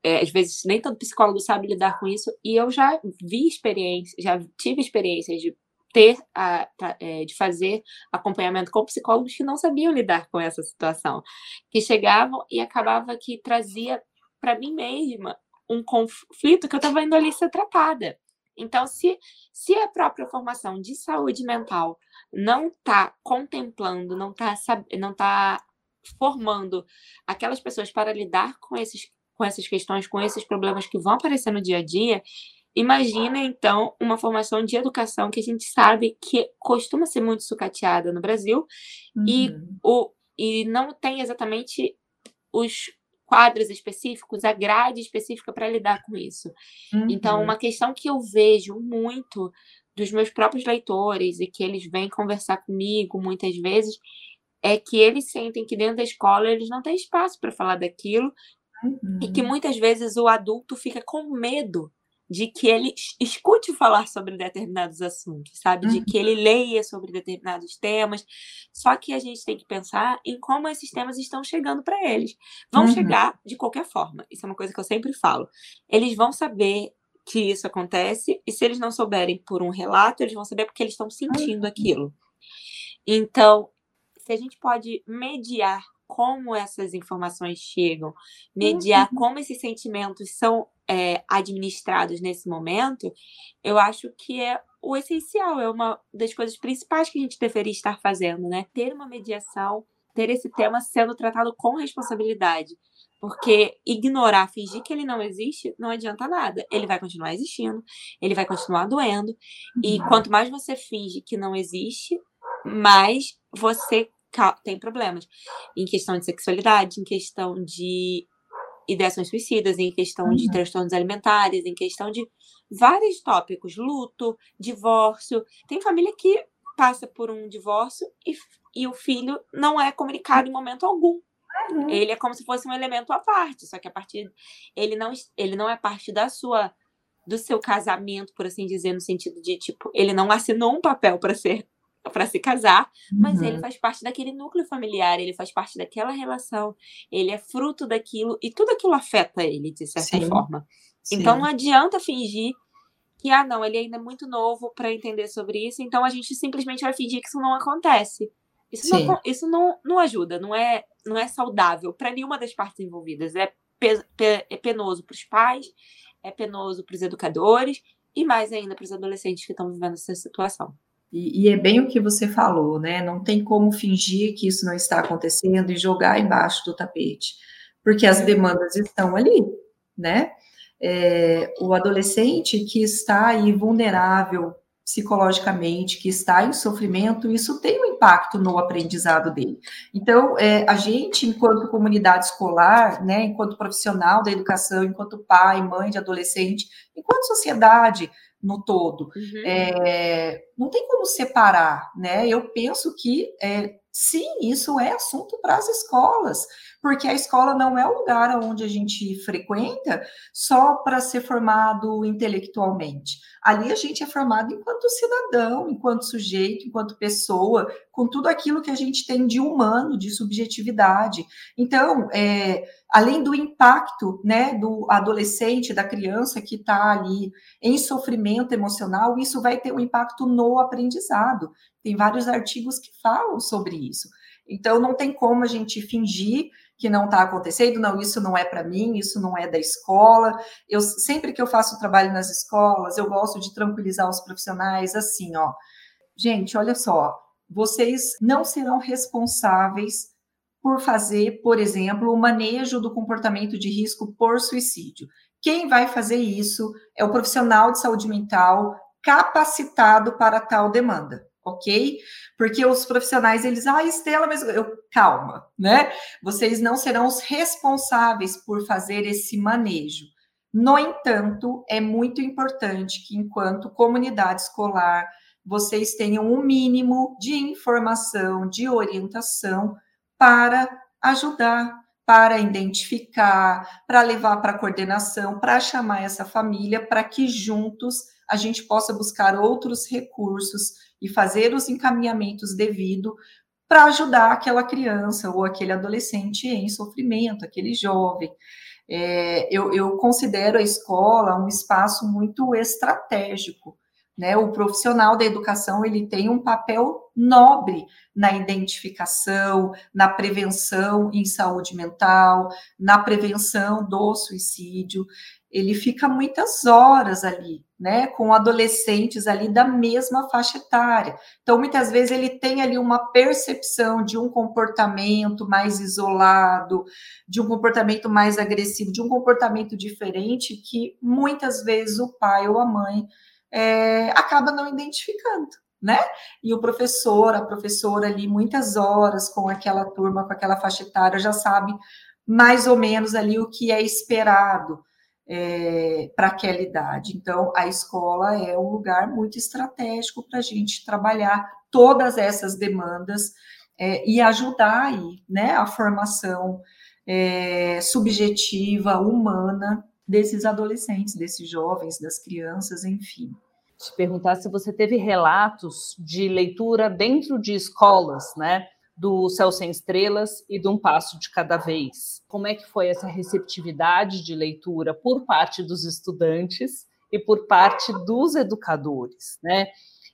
é, às vezes nem todo psicólogo sabe lidar com isso, e eu já vi experiência, já tive experiências de ter a, é, de fazer acompanhamento com psicólogos que não sabiam lidar com essa situação, que chegavam e acabava que trazia para mim mesma um conflito que eu estava indo ali ser tratada. Então, se, se a própria formação de saúde mental não está contemplando, não está não tá formando aquelas pessoas para lidar com, esses, com essas questões, com esses problemas que vão aparecer no dia a dia, Imagina, então, uma formação de educação que a gente sabe que costuma ser muito sucateada no Brasil uhum. e, o, e não tem exatamente os quadros específicos, a grade específica para lidar com isso. Então, uhum. Então, uma questão que eu vejo muito dos meus próprios leitores e que eles vêm conversar comigo muitas vezes é que eles sentem que dentro da escola eles não têm espaço para falar daquilo uhum. e que uhum. muitas vezes o adulto fica com medo de que ele escute falar sobre determinados assuntos, sabe? De que ele leia sobre determinados temas. Só que a gente tem que pensar em como esses temas estão chegando para eles. Vão uhum. chegar de qualquer forma. Isso é uma coisa que eu sempre falo. Eles vão saber que isso acontece, e se eles não souberem por um relato, eles vão saber porque eles estão sentindo aquilo. Então, se a gente pode mediar como essas informações chegam, mediar uhum. como esses sentimentos são é, administrados nesse momento, eu acho que é o essencial, é uma das coisas principais que a gente deveria estar fazendo, né? Ter uma mediação, ter esse tema sendo tratado com responsabilidade. Porque ignorar, fingir que ele não existe, não adianta nada. Ele vai continuar existindo, ele vai continuar doendo. E uhum. quanto mais você finge que não existe, mais você tem problemas em questão de sexualidade, em questão de ideações suicidas, em questão uhum. de transtornos alimentares, em questão de vários tópicos, luto, divórcio. Tem família que passa por um divórcio e, e o filho não é comunicado em momento algum. Uhum. Ele é como se fosse um elemento à parte, só que a partir ele não ele não é parte da sua do seu casamento, por assim dizer, no sentido de tipo, ele não assinou um papel para ser para se casar, mas uhum. ele faz parte daquele núcleo familiar, ele faz parte daquela relação, ele é fruto daquilo e tudo aquilo afeta ele de certa Sim. forma. Sim. Então não adianta fingir que ah não, ele ainda é muito novo para entender sobre isso, então a gente simplesmente vai fingir que isso não acontece. Isso, não, isso não, não ajuda, não é, não é saudável para nenhuma das partes envolvidas. É, pe, pe, é penoso para os pais, é penoso para os educadores e mais ainda para os adolescentes que estão vivendo essa situação. E, e, é bem o que você falou, né? Não tem como fingir que isso não está acontecendo e jogar embaixo do tapete, porque as demandas estão ali, né? É, o adolescente que está aí vulnerável psicologicamente, que está em sofrimento, isso tem um impacto no aprendizado dele. Então, é, a gente, enquanto comunidade escolar, né, enquanto profissional da educação, enquanto pai, mãe de adolescente, enquanto sociedade, no todo. Uhum. É, não tem como separar, né? Eu penso que é, sim, isso é assunto para as escolas, porque a escola não é o lugar onde a gente frequenta só para ser formado intelectualmente. Ali a gente é formado enquanto cidadão, enquanto sujeito, enquanto pessoa, com tudo aquilo que a gente tem de humano, de subjetividade. Então, é, além do impacto né, do adolescente, da criança que está ali em sofrimento emocional, isso vai ter um impacto no aprendizado. Tem vários artigos que falam sobre isso. Então, não tem como a gente fingir que não está acontecendo, não, isso não é para mim, isso não é da escola. Eu sempre que eu faço trabalho nas escolas, eu gosto de tranquilizar os profissionais assim, ó. Gente, olha só, vocês não serão responsáveis por fazer, por exemplo, o manejo do comportamento de risco por suicídio. Quem vai fazer isso é o profissional de saúde mental capacitado para tal demanda ok? Porque os profissionais, eles, ah, Estela, mas eu, calma, né? Vocês não serão os responsáveis por fazer esse manejo. No entanto, é muito importante que, enquanto comunidade escolar, vocês tenham um mínimo de informação, de orientação para ajudar, para identificar, para levar para a coordenação, para chamar essa família, para que juntos a gente possa buscar outros recursos e fazer os encaminhamentos devido para ajudar aquela criança ou aquele adolescente em sofrimento, aquele jovem. É, eu, eu considero a escola um espaço muito estratégico, né? O profissional da educação ele tem um papel nobre na identificação, na prevenção em saúde mental, na prevenção do suicídio ele fica muitas horas ali, né, com adolescentes ali da mesma faixa etária. Então, muitas vezes ele tem ali uma percepção de um comportamento mais isolado, de um comportamento mais agressivo, de um comportamento diferente que muitas vezes o pai ou a mãe é, acaba não identificando. Né? E o professor, a professora ali, muitas horas com aquela turma, com aquela faixa etária, já sabe mais ou menos ali o que é esperado é, para aquela idade. Então, a escola é um lugar muito estratégico para a gente trabalhar todas essas demandas é, e ajudar aí, né, a formação é, subjetiva, humana desses adolescentes, desses jovens, das crianças, enfim. Te perguntar se você teve relatos de leitura dentro de escolas, né? Do Céu Sem Estrelas e de Um Passo de Cada Vez. Como é que foi essa receptividade de leitura por parte dos estudantes e por parte dos educadores, né?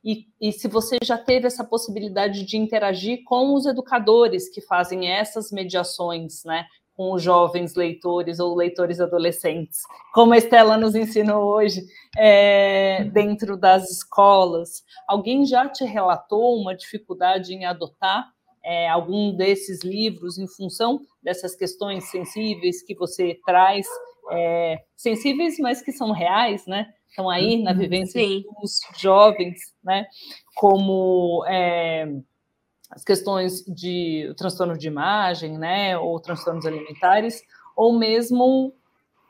E, e, se você já teve essa possibilidade de interagir com os educadores que fazem essas mediações, né, com os jovens leitores ou leitores adolescentes, como a Estela nos ensinou hoje, é, dentro das escolas. Alguém já te relatou uma dificuldade em adotar é, algum desses livros em função dessas questões sensíveis que você traz, é, sensíveis, mas que são reais, né? estão aí na uhum, vivência Sim. dos jovens, né? Como é, as questões de transtorno de imagem, né? Ou transtornos alimentares, ou mesmo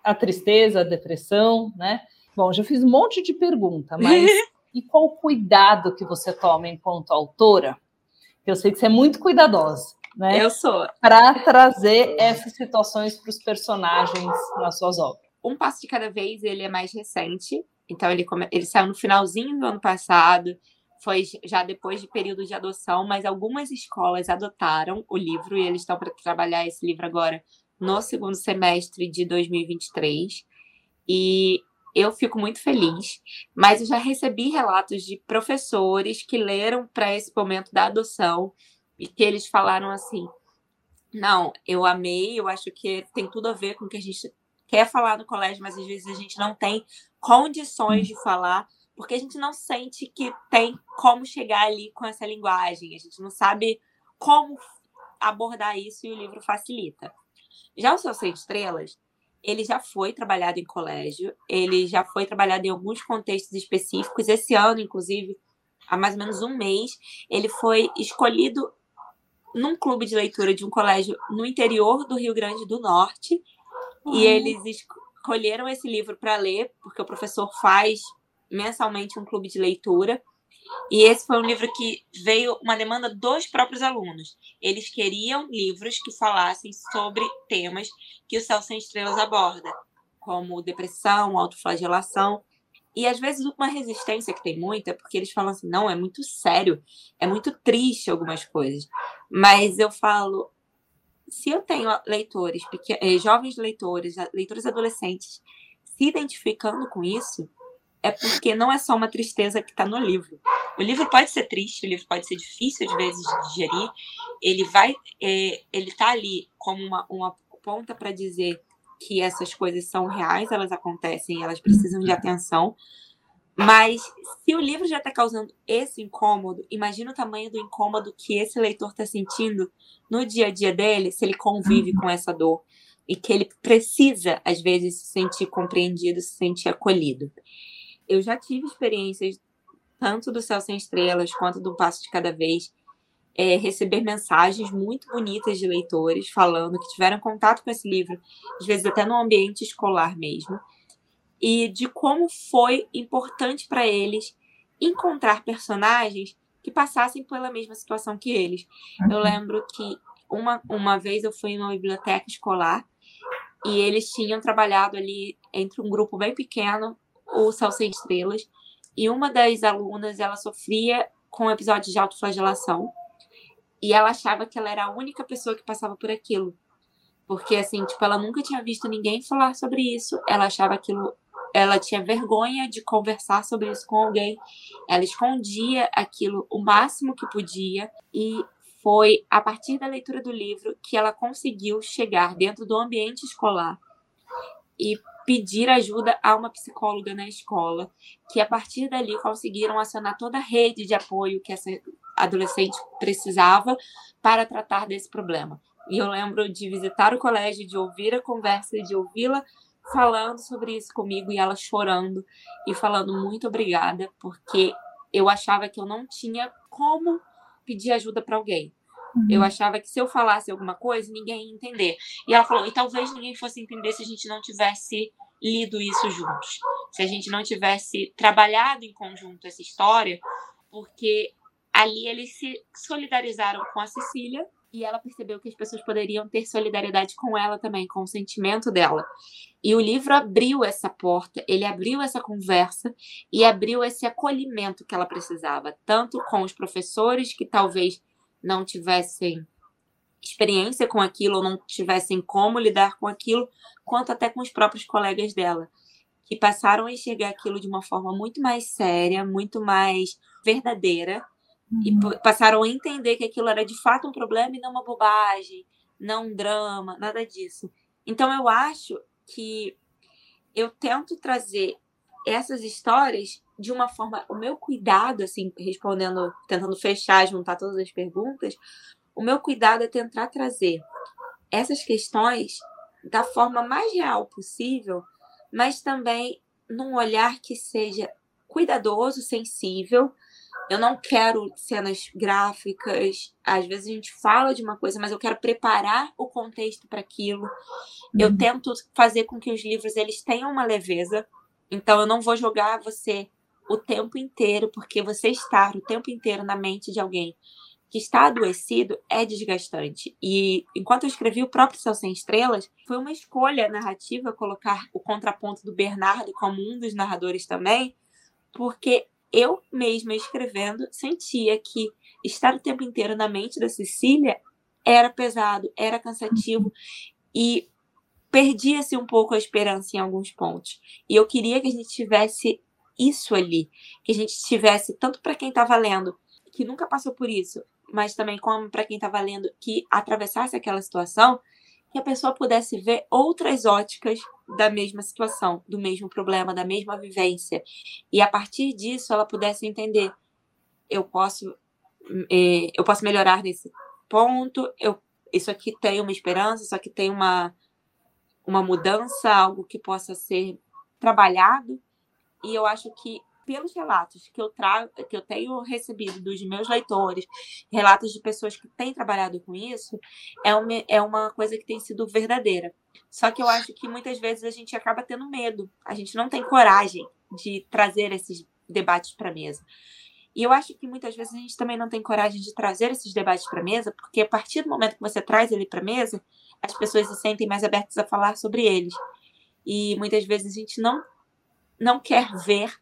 a tristeza, a depressão, né? Bom, já fiz um monte de pergunta, mas (laughs) e qual o cuidado que você toma enquanto autora? Eu sei que você é muito cuidadosa, né? Eu sou. Para trazer essas situações para os personagens nas suas obras. Um passo de cada vez, ele é mais recente, então, ele, come... ele saiu no finalzinho do ano passado, foi já depois de período de adoção, mas algumas escolas adotaram o livro e eles estão para trabalhar esse livro agora no segundo semestre de 2023. E eu fico muito feliz, mas eu já recebi relatos de professores que leram para esse momento da adoção e que eles falaram assim: não, eu amei, eu acho que tem tudo a ver com o que a gente quer falar no colégio, mas às vezes a gente não tem condições de falar, porque a gente não sente que tem como chegar ali com essa linguagem, a gente não sabe como abordar isso e o livro facilita. Já o Seu Sem Estrelas, ele já foi trabalhado em colégio, ele já foi trabalhado em alguns contextos específicos. Esse ano, inclusive, há mais ou menos um mês, ele foi escolhido num clube de leitura de um colégio no interior do Rio Grande do Norte, e eles escolheram esse livro para ler, porque o professor faz mensalmente um clube de leitura. E esse foi um livro que veio uma demanda dos próprios alunos. Eles queriam livros que falassem sobre temas que o Céu Sem Estrelas aborda, como depressão, autoflagelação. E às vezes uma resistência que tem muita, porque eles falam assim: não, é muito sério, é muito triste algumas coisas. Mas eu falo: se eu tenho leitores, eh, jovens leitores, leitores adolescentes, se identificando com isso, é porque não é só uma tristeza que está no livro. O livro pode ser triste, o livro pode ser difícil às vezes de digerir. Ele vai, é, ele está ali como uma, uma ponta para dizer que essas coisas são reais, elas acontecem, elas precisam de atenção. Mas se o livro já está causando esse incômodo, imagina o tamanho do incômodo que esse leitor está sentindo no dia a dia dele, se ele convive com essa dor e que ele precisa, às vezes, se sentir compreendido, se sentir acolhido. Eu já tive experiências, tanto do Céu Sem Estrelas quanto do Passo de Cada Vez, é, receber mensagens muito bonitas de leitores falando que tiveram contato com esse livro, às vezes até no ambiente escolar mesmo e de como foi importante para eles encontrar personagens que passassem pela mesma situação que eles. Eu uhum. lembro que uma, uma vez eu fui em uma biblioteca escolar e eles tinham trabalhado ali entre um grupo bem pequeno o Céu Sem Estrelas e uma das alunas ela sofria com episódios de autoflagelação e ela achava que ela era a única pessoa que passava por aquilo. Porque, assim, tipo, ela nunca tinha visto ninguém falar sobre isso. Ela achava aquilo ela tinha vergonha de conversar sobre isso com alguém. Ela escondia aquilo o máximo que podia e foi a partir da leitura do livro que ela conseguiu chegar dentro do ambiente escolar e pedir ajuda a uma psicóloga na escola, que a partir dali conseguiram acionar toda a rede de apoio que essa adolescente precisava para tratar desse problema. E eu lembro de visitar o colégio, de ouvir a conversa de ouvi-la falando sobre isso comigo e ela chorando e falando muito obrigada, porque eu achava que eu não tinha como pedir ajuda para alguém. Uhum. Eu achava que se eu falasse alguma coisa, ninguém ia entender. E ela falou: e talvez ninguém fosse entender se a gente não tivesse lido isso juntos, se a gente não tivesse trabalhado em conjunto essa história, porque ali eles se solidarizaram com a Cecília e ela percebeu que as pessoas poderiam ter solidariedade com ela também, com o sentimento dela. E o livro abriu essa porta, ele abriu essa conversa e abriu esse acolhimento que ela precisava, tanto com os professores que talvez não tivessem experiência com aquilo ou não tivessem como lidar com aquilo, quanto até com os próprios colegas dela, que passaram a enxergar aquilo de uma forma muito mais séria, muito mais verdadeira e uhum. passaram a entender que aquilo era de fato um problema e não uma bobagem, não um drama, nada disso. Então eu acho que eu tento trazer essas histórias de uma forma, o meu cuidado, assim, respondendo, tentando fechar, juntar todas as perguntas, o meu cuidado é tentar trazer essas questões da forma mais real possível, mas também num olhar que seja cuidadoso, sensível, eu não quero cenas gráficas. Às vezes a gente fala de uma coisa, mas eu quero preparar o contexto para aquilo. Uhum. Eu tento fazer com que os livros eles tenham uma leveza. Então eu não vou jogar você o tempo inteiro, porque você estar o tempo inteiro na mente de alguém que está adoecido é desgastante. E enquanto eu escrevi o próprio Céu Sem Estrelas, foi uma escolha narrativa colocar o contraponto do Bernardo como um dos narradores também, porque eu mesma escrevendo sentia que estar o tempo inteiro na mente da Cecília era pesado, era cansativo e perdia-se um pouco a esperança em alguns pontos. E eu queria que a gente tivesse isso ali, que a gente tivesse tanto para quem estava lendo, que nunca passou por isso, mas também como para quem estava lendo que atravessasse aquela situação, que a pessoa pudesse ver outras óticas da mesma situação, do mesmo problema, da mesma vivência. E a partir disso ela pudesse entender: eu posso, eh, eu posso melhorar nesse ponto, eu, isso aqui tem uma esperança, isso aqui tem uma, uma mudança, algo que possa ser trabalhado. E eu acho que pelos relatos que eu trago, que eu tenho recebido dos meus leitores, relatos de pessoas que têm trabalhado com isso, é uma, é uma coisa que tem sido verdadeira. Só que eu acho que muitas vezes a gente acaba tendo medo, a gente não tem coragem de trazer esses debates para a mesa. E eu acho que muitas vezes a gente também não tem coragem de trazer esses debates para a mesa, porque a partir do momento que você traz ele para a mesa, as pessoas se sentem mais abertas a falar sobre eles. E muitas vezes a gente não não quer ver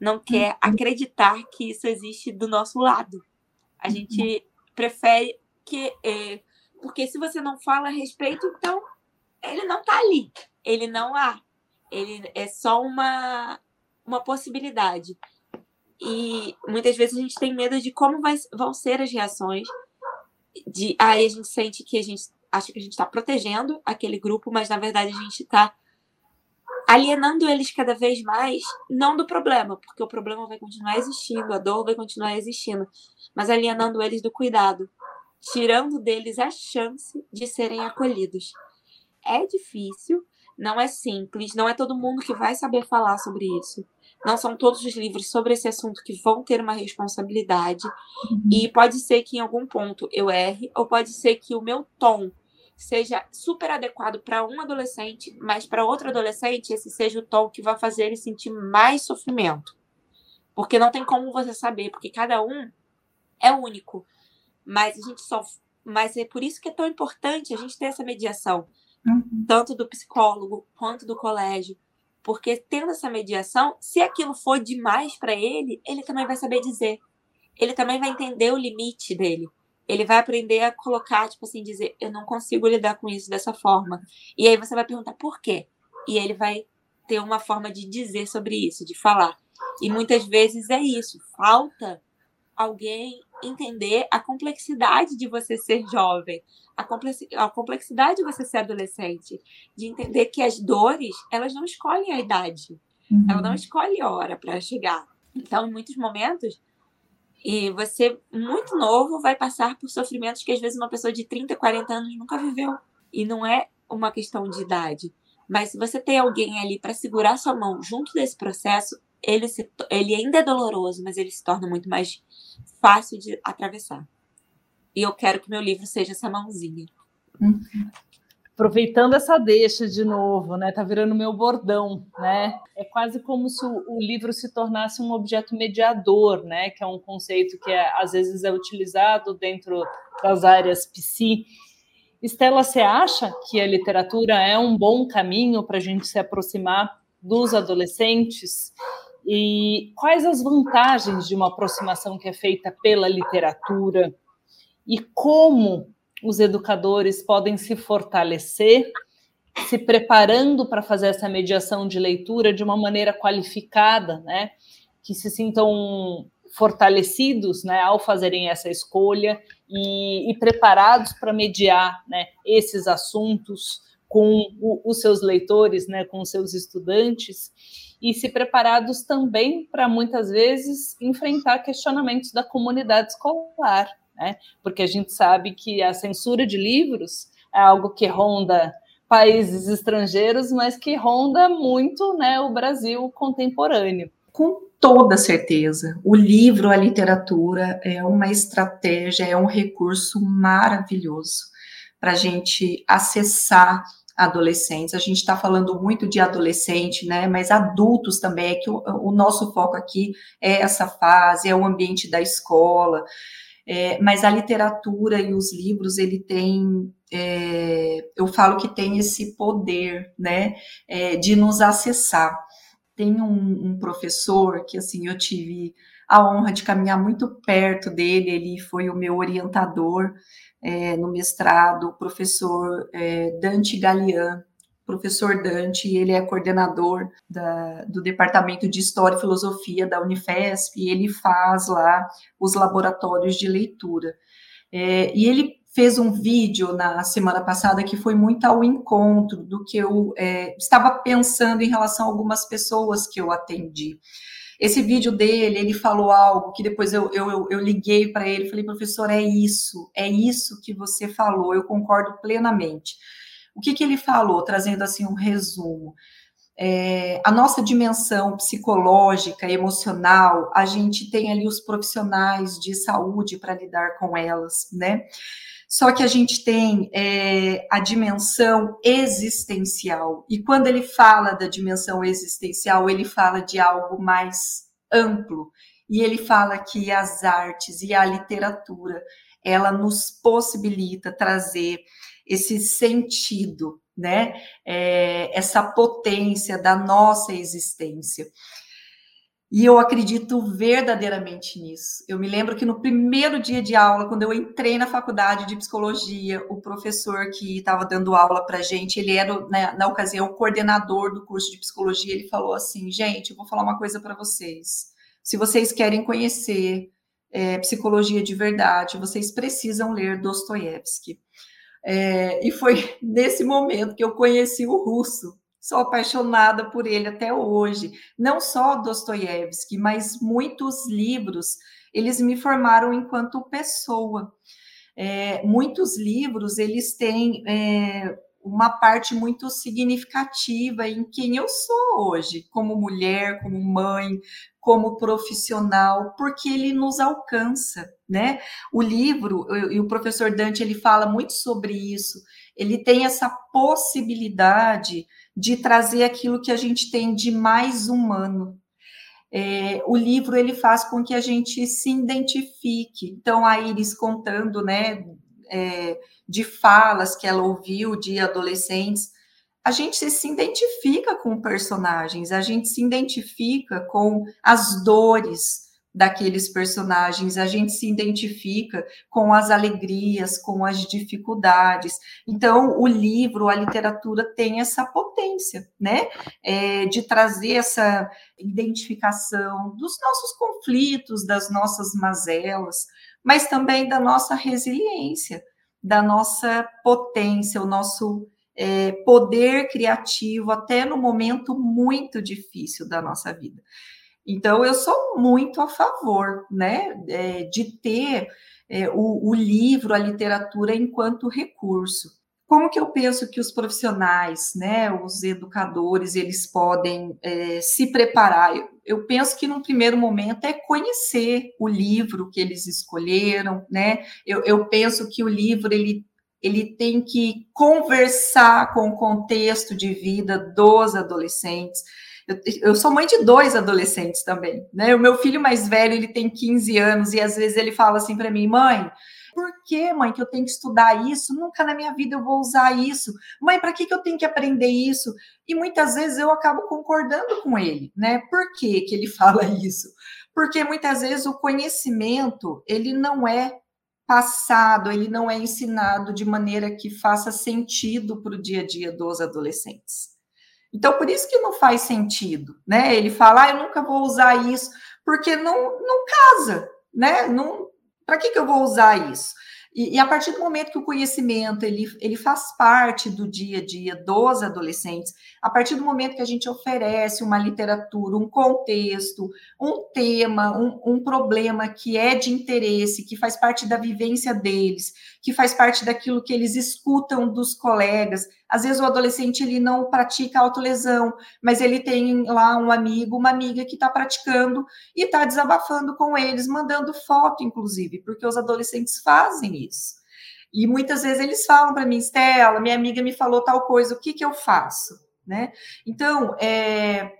não quer uhum. acreditar que isso existe do nosso lado. A uhum. gente prefere que. É, porque se você não fala a respeito, então ele não está ali. Ele não há. Ele é só uma, uma possibilidade. E muitas vezes a gente tem medo de como vai, vão ser as reações. De, aí a gente sente que a gente acha que a gente está protegendo aquele grupo, mas na verdade a gente está alienando eles cada vez mais, não do problema, porque o problema vai continuar existindo, a dor vai continuar existindo, mas alienando eles do cuidado, tirando deles a chance de serem acolhidos. É difícil, não é simples, não é todo mundo que vai saber falar sobre isso. Não são todos os livros sobre esse assunto que vão ter uma responsabilidade. Uhum. E pode ser que em algum ponto eu erre, ou pode ser que o meu tom seja super adequado para um adolescente, mas para outro adolescente esse seja o tom que vai fazer ele sentir mais sofrimento. Porque não tem como você saber, porque cada um é único. Mas a gente só mas é por isso que é tão importante a gente ter essa mediação, uhum. tanto do psicólogo quanto do colégio, porque tendo essa mediação, se aquilo for demais para ele, ele também vai saber dizer. Ele também vai entender o limite dele ele vai aprender a colocar, tipo assim, dizer, eu não consigo lidar com isso dessa forma. E aí você vai perguntar por quê? E ele vai ter uma forma de dizer sobre isso, de falar. E muitas vezes é isso, falta alguém entender a complexidade de você ser jovem, a complexidade de você ser adolescente, de entender que as dores, elas não escolhem a idade, uhum. ela não escolhe a hora para chegar. Então, em muitos momentos, e você, muito novo, vai passar por sofrimentos que às vezes uma pessoa de 30, 40 anos nunca viveu. E não é uma questão de idade. Mas se você tem alguém ali para segurar sua mão junto desse processo, ele, se, ele ainda é doloroso, mas ele se torna muito mais fácil de atravessar. E eu quero que meu livro seja essa mãozinha. Uhum. Aproveitando essa deixa de novo, né? Tá virando meu bordão, né? É quase como se o, livro se tornasse um objeto mediador, né? Que é um conceito que é, às vezes é utilizado dentro das áreas psi. Estela, você acha que a literatura é um bom caminho para a gente se aproximar dos adolescentes? E quais as vantagens de uma aproximação que é feita pela literatura? E como os educadores podem se fortalecer, se preparando para fazer essa mediação de leitura de uma maneira qualificada, né? Que se sintam fortalecidos, né, ao fazerem essa escolha e, e preparados para mediar, né, esses assuntos com o, os seus leitores, né, com os seus estudantes e se preparados também para muitas vezes enfrentar questionamentos da comunidade escolar, né? Porque a gente sabe que a censura de livros é algo que ronda países estrangeiros, mas que ronda muito né, o Brasil contemporâneo. Com toda certeza, o livro, a literatura é uma estratégia, é um recurso maravilhoso para a gente acessar adolescentes. A gente está falando muito de adolescente, né? Mas adultos também, é que o, o nosso foco aqui é essa fase, é o ambiente da escola. É, mas a literatura e os livros, ele tem, é, eu falo que tem esse poder, né, é, de nos acessar. Tem um, um, professor que, assim, eu tive a honra de caminhar muito perto dele, ele foi o meu orientador é, no mestrado, o professor é, Dante Galian, professor Dante, ele é coordenador da, do Departamento de História e Filosofia da Unifesp, e ele faz lá os laboratórios de leitura. É, e ele fez um vídeo na semana passada que foi muito ao encontro do que eu é, estava pensando em relação a algumas pessoas que eu atendi. Esse vídeo dele, ele falou algo que depois eu, eu, eu liguei para ele, falei, professor, é isso, é isso que você falou, eu concordo plenamente. O que, que ele falou, trazendo assim um resumo? É, a nossa dimensão psicológica, emocional, a gente tem ali os profissionais de saúde para lidar com elas, né? Só que a gente tem é, a dimensão existencial. E quando ele fala da dimensão existencial, ele fala de algo mais amplo. E ele fala que as artes e a literatura, ela nos possibilita trazer esse sentido, né? É, essa potência da nossa existência. E eu acredito verdadeiramente nisso. Eu me lembro que no primeiro dia de aula, quando eu entrei na faculdade de psicologia, o professor que estava dando aula para gente, ele era, né, na ocasião, o coordenador do curso de psicologia. Ele falou assim: gente, eu vou falar uma coisa para vocês. Se vocês querem conhecer é, psicologia de verdade, vocês precisam ler Dostoiévski. É, e foi (laughs) nesse momento que eu conheci o russo. Sou apaixonada por ele até hoje. Não só Dostoiévski, mas muitos livros, eles me formaram enquanto pessoa. É, muitos livros, eles têm é, uma parte muito significativa em quem eu sou hoje, como mulher, como mãe, como profissional, porque ele nos alcança, né? O livro, e o professor Dante, ele fala muito sobre isso, ele tem essa possibilidade de trazer aquilo que a gente tem de mais humano. É, o livro, ele faz com que a gente se identifique. Então, a Iris contando, né, é, de falas que ela ouviu de adolescentes, a gente se identifica com personagens, a gente se identifica com as dores daqueles personagens, a gente se identifica com as alegrias, com as dificuldades. Então, o livro, a literatura tem essa potência, né, é, de trazer essa identificação dos nossos conflitos, das nossas mazelas, mas também da nossa resiliência, da nossa potência, o nosso é, poder criativo, até no momento muito difícil da nossa vida. Então, eu sou muito a favor, né, é, de ter é, o, o livro, a literatura enquanto recurso como que eu penso que os profissionais, né, os educadores, eles podem é, se preparar? Eu, penso que no primeiro momento é conhecer o livro que eles escolheram, né? Eu, eu penso que o livro ele ele tem que conversar com o contexto de vida dos adolescentes. Eu, eu, sou mãe de dois adolescentes também, né? O meu filho mais velho, ele tem 15 anos e às vezes ele fala assim para mim, mãe, que, mãe, que eu tenho que estudar isso? Nunca na minha vida eu vou usar isso. Mãe, para que, que eu tenho que aprender isso? E muitas vezes eu acabo concordando com ele, né? Por que, que ele (laughs) fala isso? Porque muitas vezes o conhecimento, ele não é passado, ele não é ensinado de maneira que faça sentido para o dia a dia dos adolescentes. Então, por isso que não faz sentido, né? Ele fala, ah, eu nunca vou usar isso, porque não, não casa, né? Não, para que, que eu vou usar isso? E, e, a partir do momento que o conhecimento ele, ele faz parte do dia a dia dos adolescentes, a partir do momento que a gente oferece uma literatura, um contexto, um tema, um, um problema que é de interesse, que faz parte da vivência deles, que faz parte daquilo que eles escutam dos colegas. Às vezes o adolescente ele não pratica autolesão, mas ele tem lá um amigo, uma amiga que está praticando e está desabafando com eles, mandando foto, inclusive, porque os adolescentes fazem isso. E muitas vezes eles falam para mim, Stella, minha amiga me falou tal coisa, o que, que eu faço? Né? Então, é,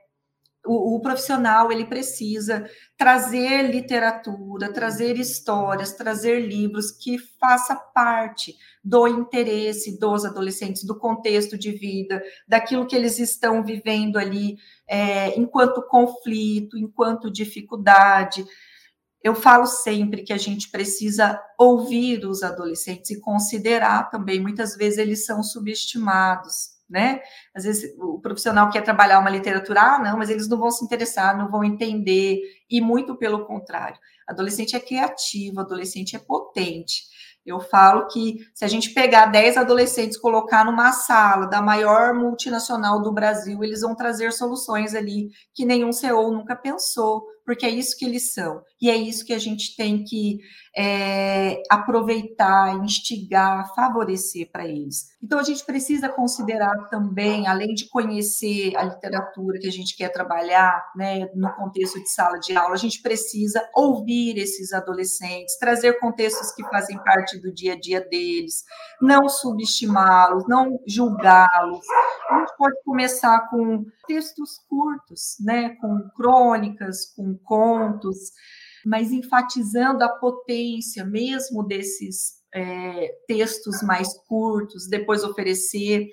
o, o, profissional ele precisa trazer literatura, trazer histórias, trazer livros que faça parte do interesse dos adolescentes, do contexto de vida, daquilo que eles estão vivendo ali é, enquanto conflito, enquanto dificuldade. Eu falo sempre que a gente precisa ouvir os adolescentes e considerar também, muitas vezes eles são subestimados, né? Às vezes o profissional quer trabalhar uma literatura, ah, não, mas eles não vão se interessar, não vão entender, e muito pelo contrário. Adolescente é criativo, adolescente é potente. Eu falo que se a gente pegar 10 adolescentes colocar numa sala da maior multinacional do Brasil, eles vão trazer soluções ali que nenhum CEO nunca pensou, porque é isso que eles são. E é isso que a gente tem que é, aproveitar, instigar, favorecer para eles. Então, a gente precisa considerar também, além de conhecer a literatura que a gente quer trabalhar, né, no contexto de sala de aula, a gente precisa ouvir esses adolescentes, trazer contextos que fazem parte do dia a dia deles, não subestimá-los, não julgá-los. A gente pode começar com textos curtos, né, com crônicas, com contos, mas enfatizando a potência mesmo desses é, textos mais curtos, depois oferecer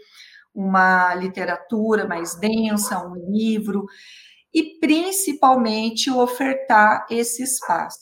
uma literatura mais densa, um livro, e principalmente ofertar esse espaço.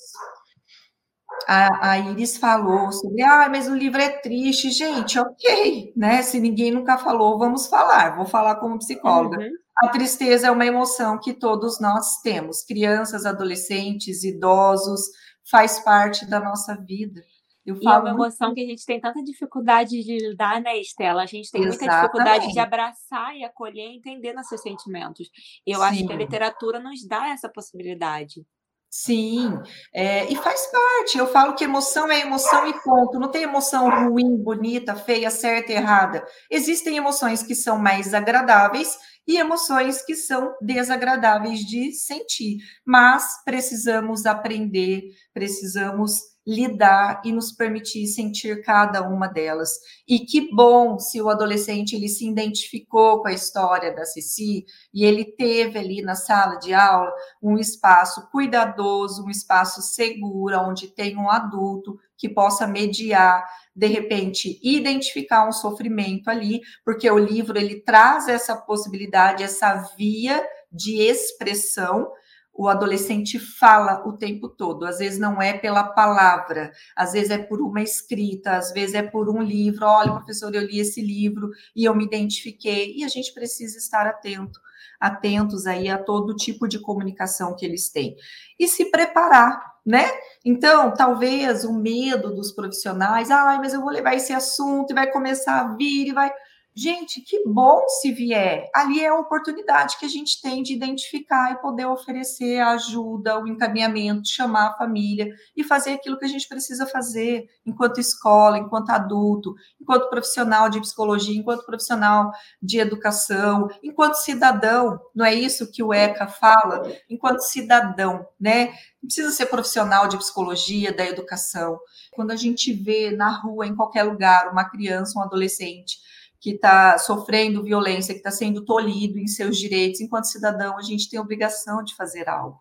A, a Iris falou sobre, ah, mas o livro é triste, gente, ok, né? Se ninguém nunca falou, vamos falar, vou falar como psicóloga. Uhum. A tristeza é uma emoção que todos nós temos, crianças, adolescentes, idosos, faz parte da nossa vida. Eu e é uma emoção muito... que a gente tem tanta dificuldade de lidar, né, Estela? A gente tem Exatamente. muita dificuldade de abraçar e acolher e entender nossos sentimentos. Eu Sim. acho que a literatura nos dá essa possibilidade. Sim, é, e faz parte. Eu falo que emoção é emoção e ponto. Não tem emoção ruim, bonita, feia, certa e errada. Existem emoções que são mais agradáveis e emoções que são desagradáveis de sentir, mas precisamos aprender, precisamos lidar e nos permitir sentir cada uma delas. E que bom se o adolescente ele se identificou com a história da Ceci e ele teve ali na sala de aula um espaço cuidadoso, um espaço seguro, onde tem um adulto que possa mediar, de repente, identificar um sofrimento ali, porque o livro ele traz essa possibilidade, essa via de expressão o adolescente fala o tempo todo. Às vezes não é pela palavra, às vezes é por uma escrita, às vezes é por um livro. Olha, professor, eu li esse livro e eu me identifiquei. E a gente precisa estar atento, atentos aí a todo tipo de comunicação que eles têm e se preparar. Né? Então, talvez o medo dos profissionais, ah, mas eu vou levar esse assunto e vai começar a vir e vai Gente, que bom se vier. Ali é a oportunidade que a gente tem de identificar e poder oferecer a ajuda, o encaminhamento, chamar a família e fazer aquilo que a gente precisa fazer enquanto escola, enquanto adulto, enquanto profissional de psicologia, enquanto profissional de educação, enquanto cidadão. Não é isso que o ECA fala? Enquanto cidadão, né? Não precisa ser profissional de psicologia, da educação. Quando a gente vê na rua, em qualquer lugar, uma criança, um adolescente que está sofrendo violência, que está sendo tolhido em seus direitos, enquanto cidadão, a gente tem a obrigação de fazer algo.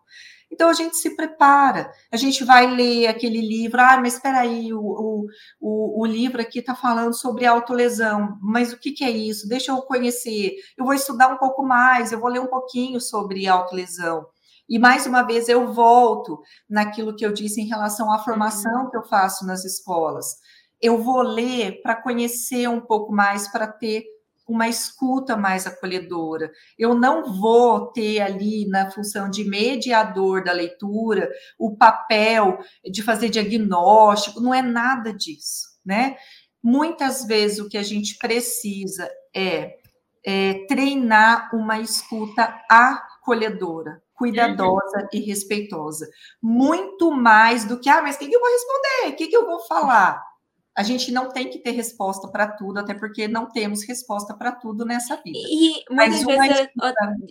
Então a gente se prepara, a gente vai ler aquele livro, ah, mas espera aí, o, o, o, o, livro aqui está falando sobre autolesão, mas o que, que é isso? Deixa eu conhecer, eu vou estudar um pouco mais, eu vou ler um pouquinho sobre autolesão. E mais uma vez eu volto naquilo que eu disse em relação à formação uhum. que eu faço nas escolas eu vou ler para conhecer um pouco mais, para ter uma escuta mais acolhedora. Eu não vou ter ali na função de mediador da leitura o papel de fazer diagnóstico, não é nada disso, né? Muitas vezes o que a gente precisa é, é treinar uma escuta acolhedora, cuidadosa uhum. e respeitosa. Muito mais do que, ah, mas o que, que eu vou responder? O que, que eu vou falar? A gente não tem que ter resposta para tudo, até porque não temos resposta para tudo nessa vida. E muitas vezes,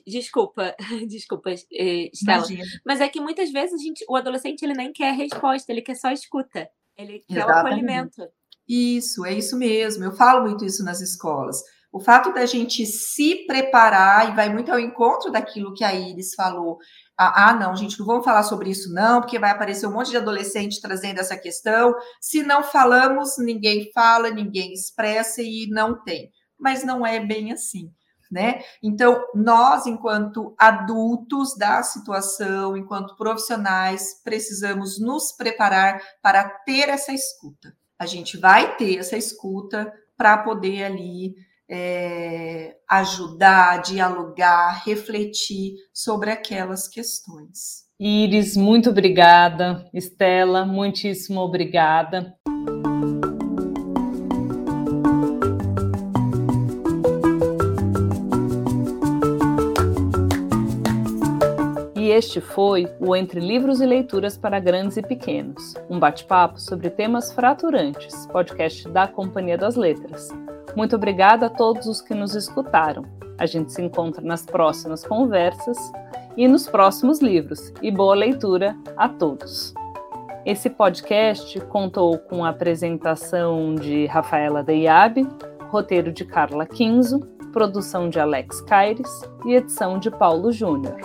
desculpa, (laughs) desculpa, eh, Estela, mas é que muitas vezes a gente, o adolescente ele nem quer resposta, ele quer só escuta, ele quer Exatamente. o acolhimento. Isso, é isso mesmo. Eu falo muito isso nas escolas. O fato da gente se preparar, e vai muito ao encontro daquilo que a Iris falou, ah, ah, não, gente, não vamos falar sobre isso, não, porque vai aparecer um monte de adolescente trazendo essa questão. Se não falamos, ninguém fala, ninguém expressa e não tem. Mas não é bem assim. Né? Então, nós, enquanto adultos da situação, enquanto profissionais, precisamos nos preparar para ter essa escuta. A gente vai ter essa escuta para poder ali é, ajudar, dialogar, refletir sobre aquelas questões. Iris, muito obrigada. Estela, muitíssimo obrigada. E este foi o Entre Livros e Leituras para Grandes e Pequenos, um bate-papo sobre temas fraturantes, podcast da Companhia das Letras. Muito obrigada a todos os que nos escutaram. A gente se encontra nas próximas conversas e nos próximos livros. E boa leitura a todos. Esse podcast contou com a apresentação de Rafaela Deiabe, roteiro de Carla Quinzo, produção de Alex Caires e edição de Paulo Júnior.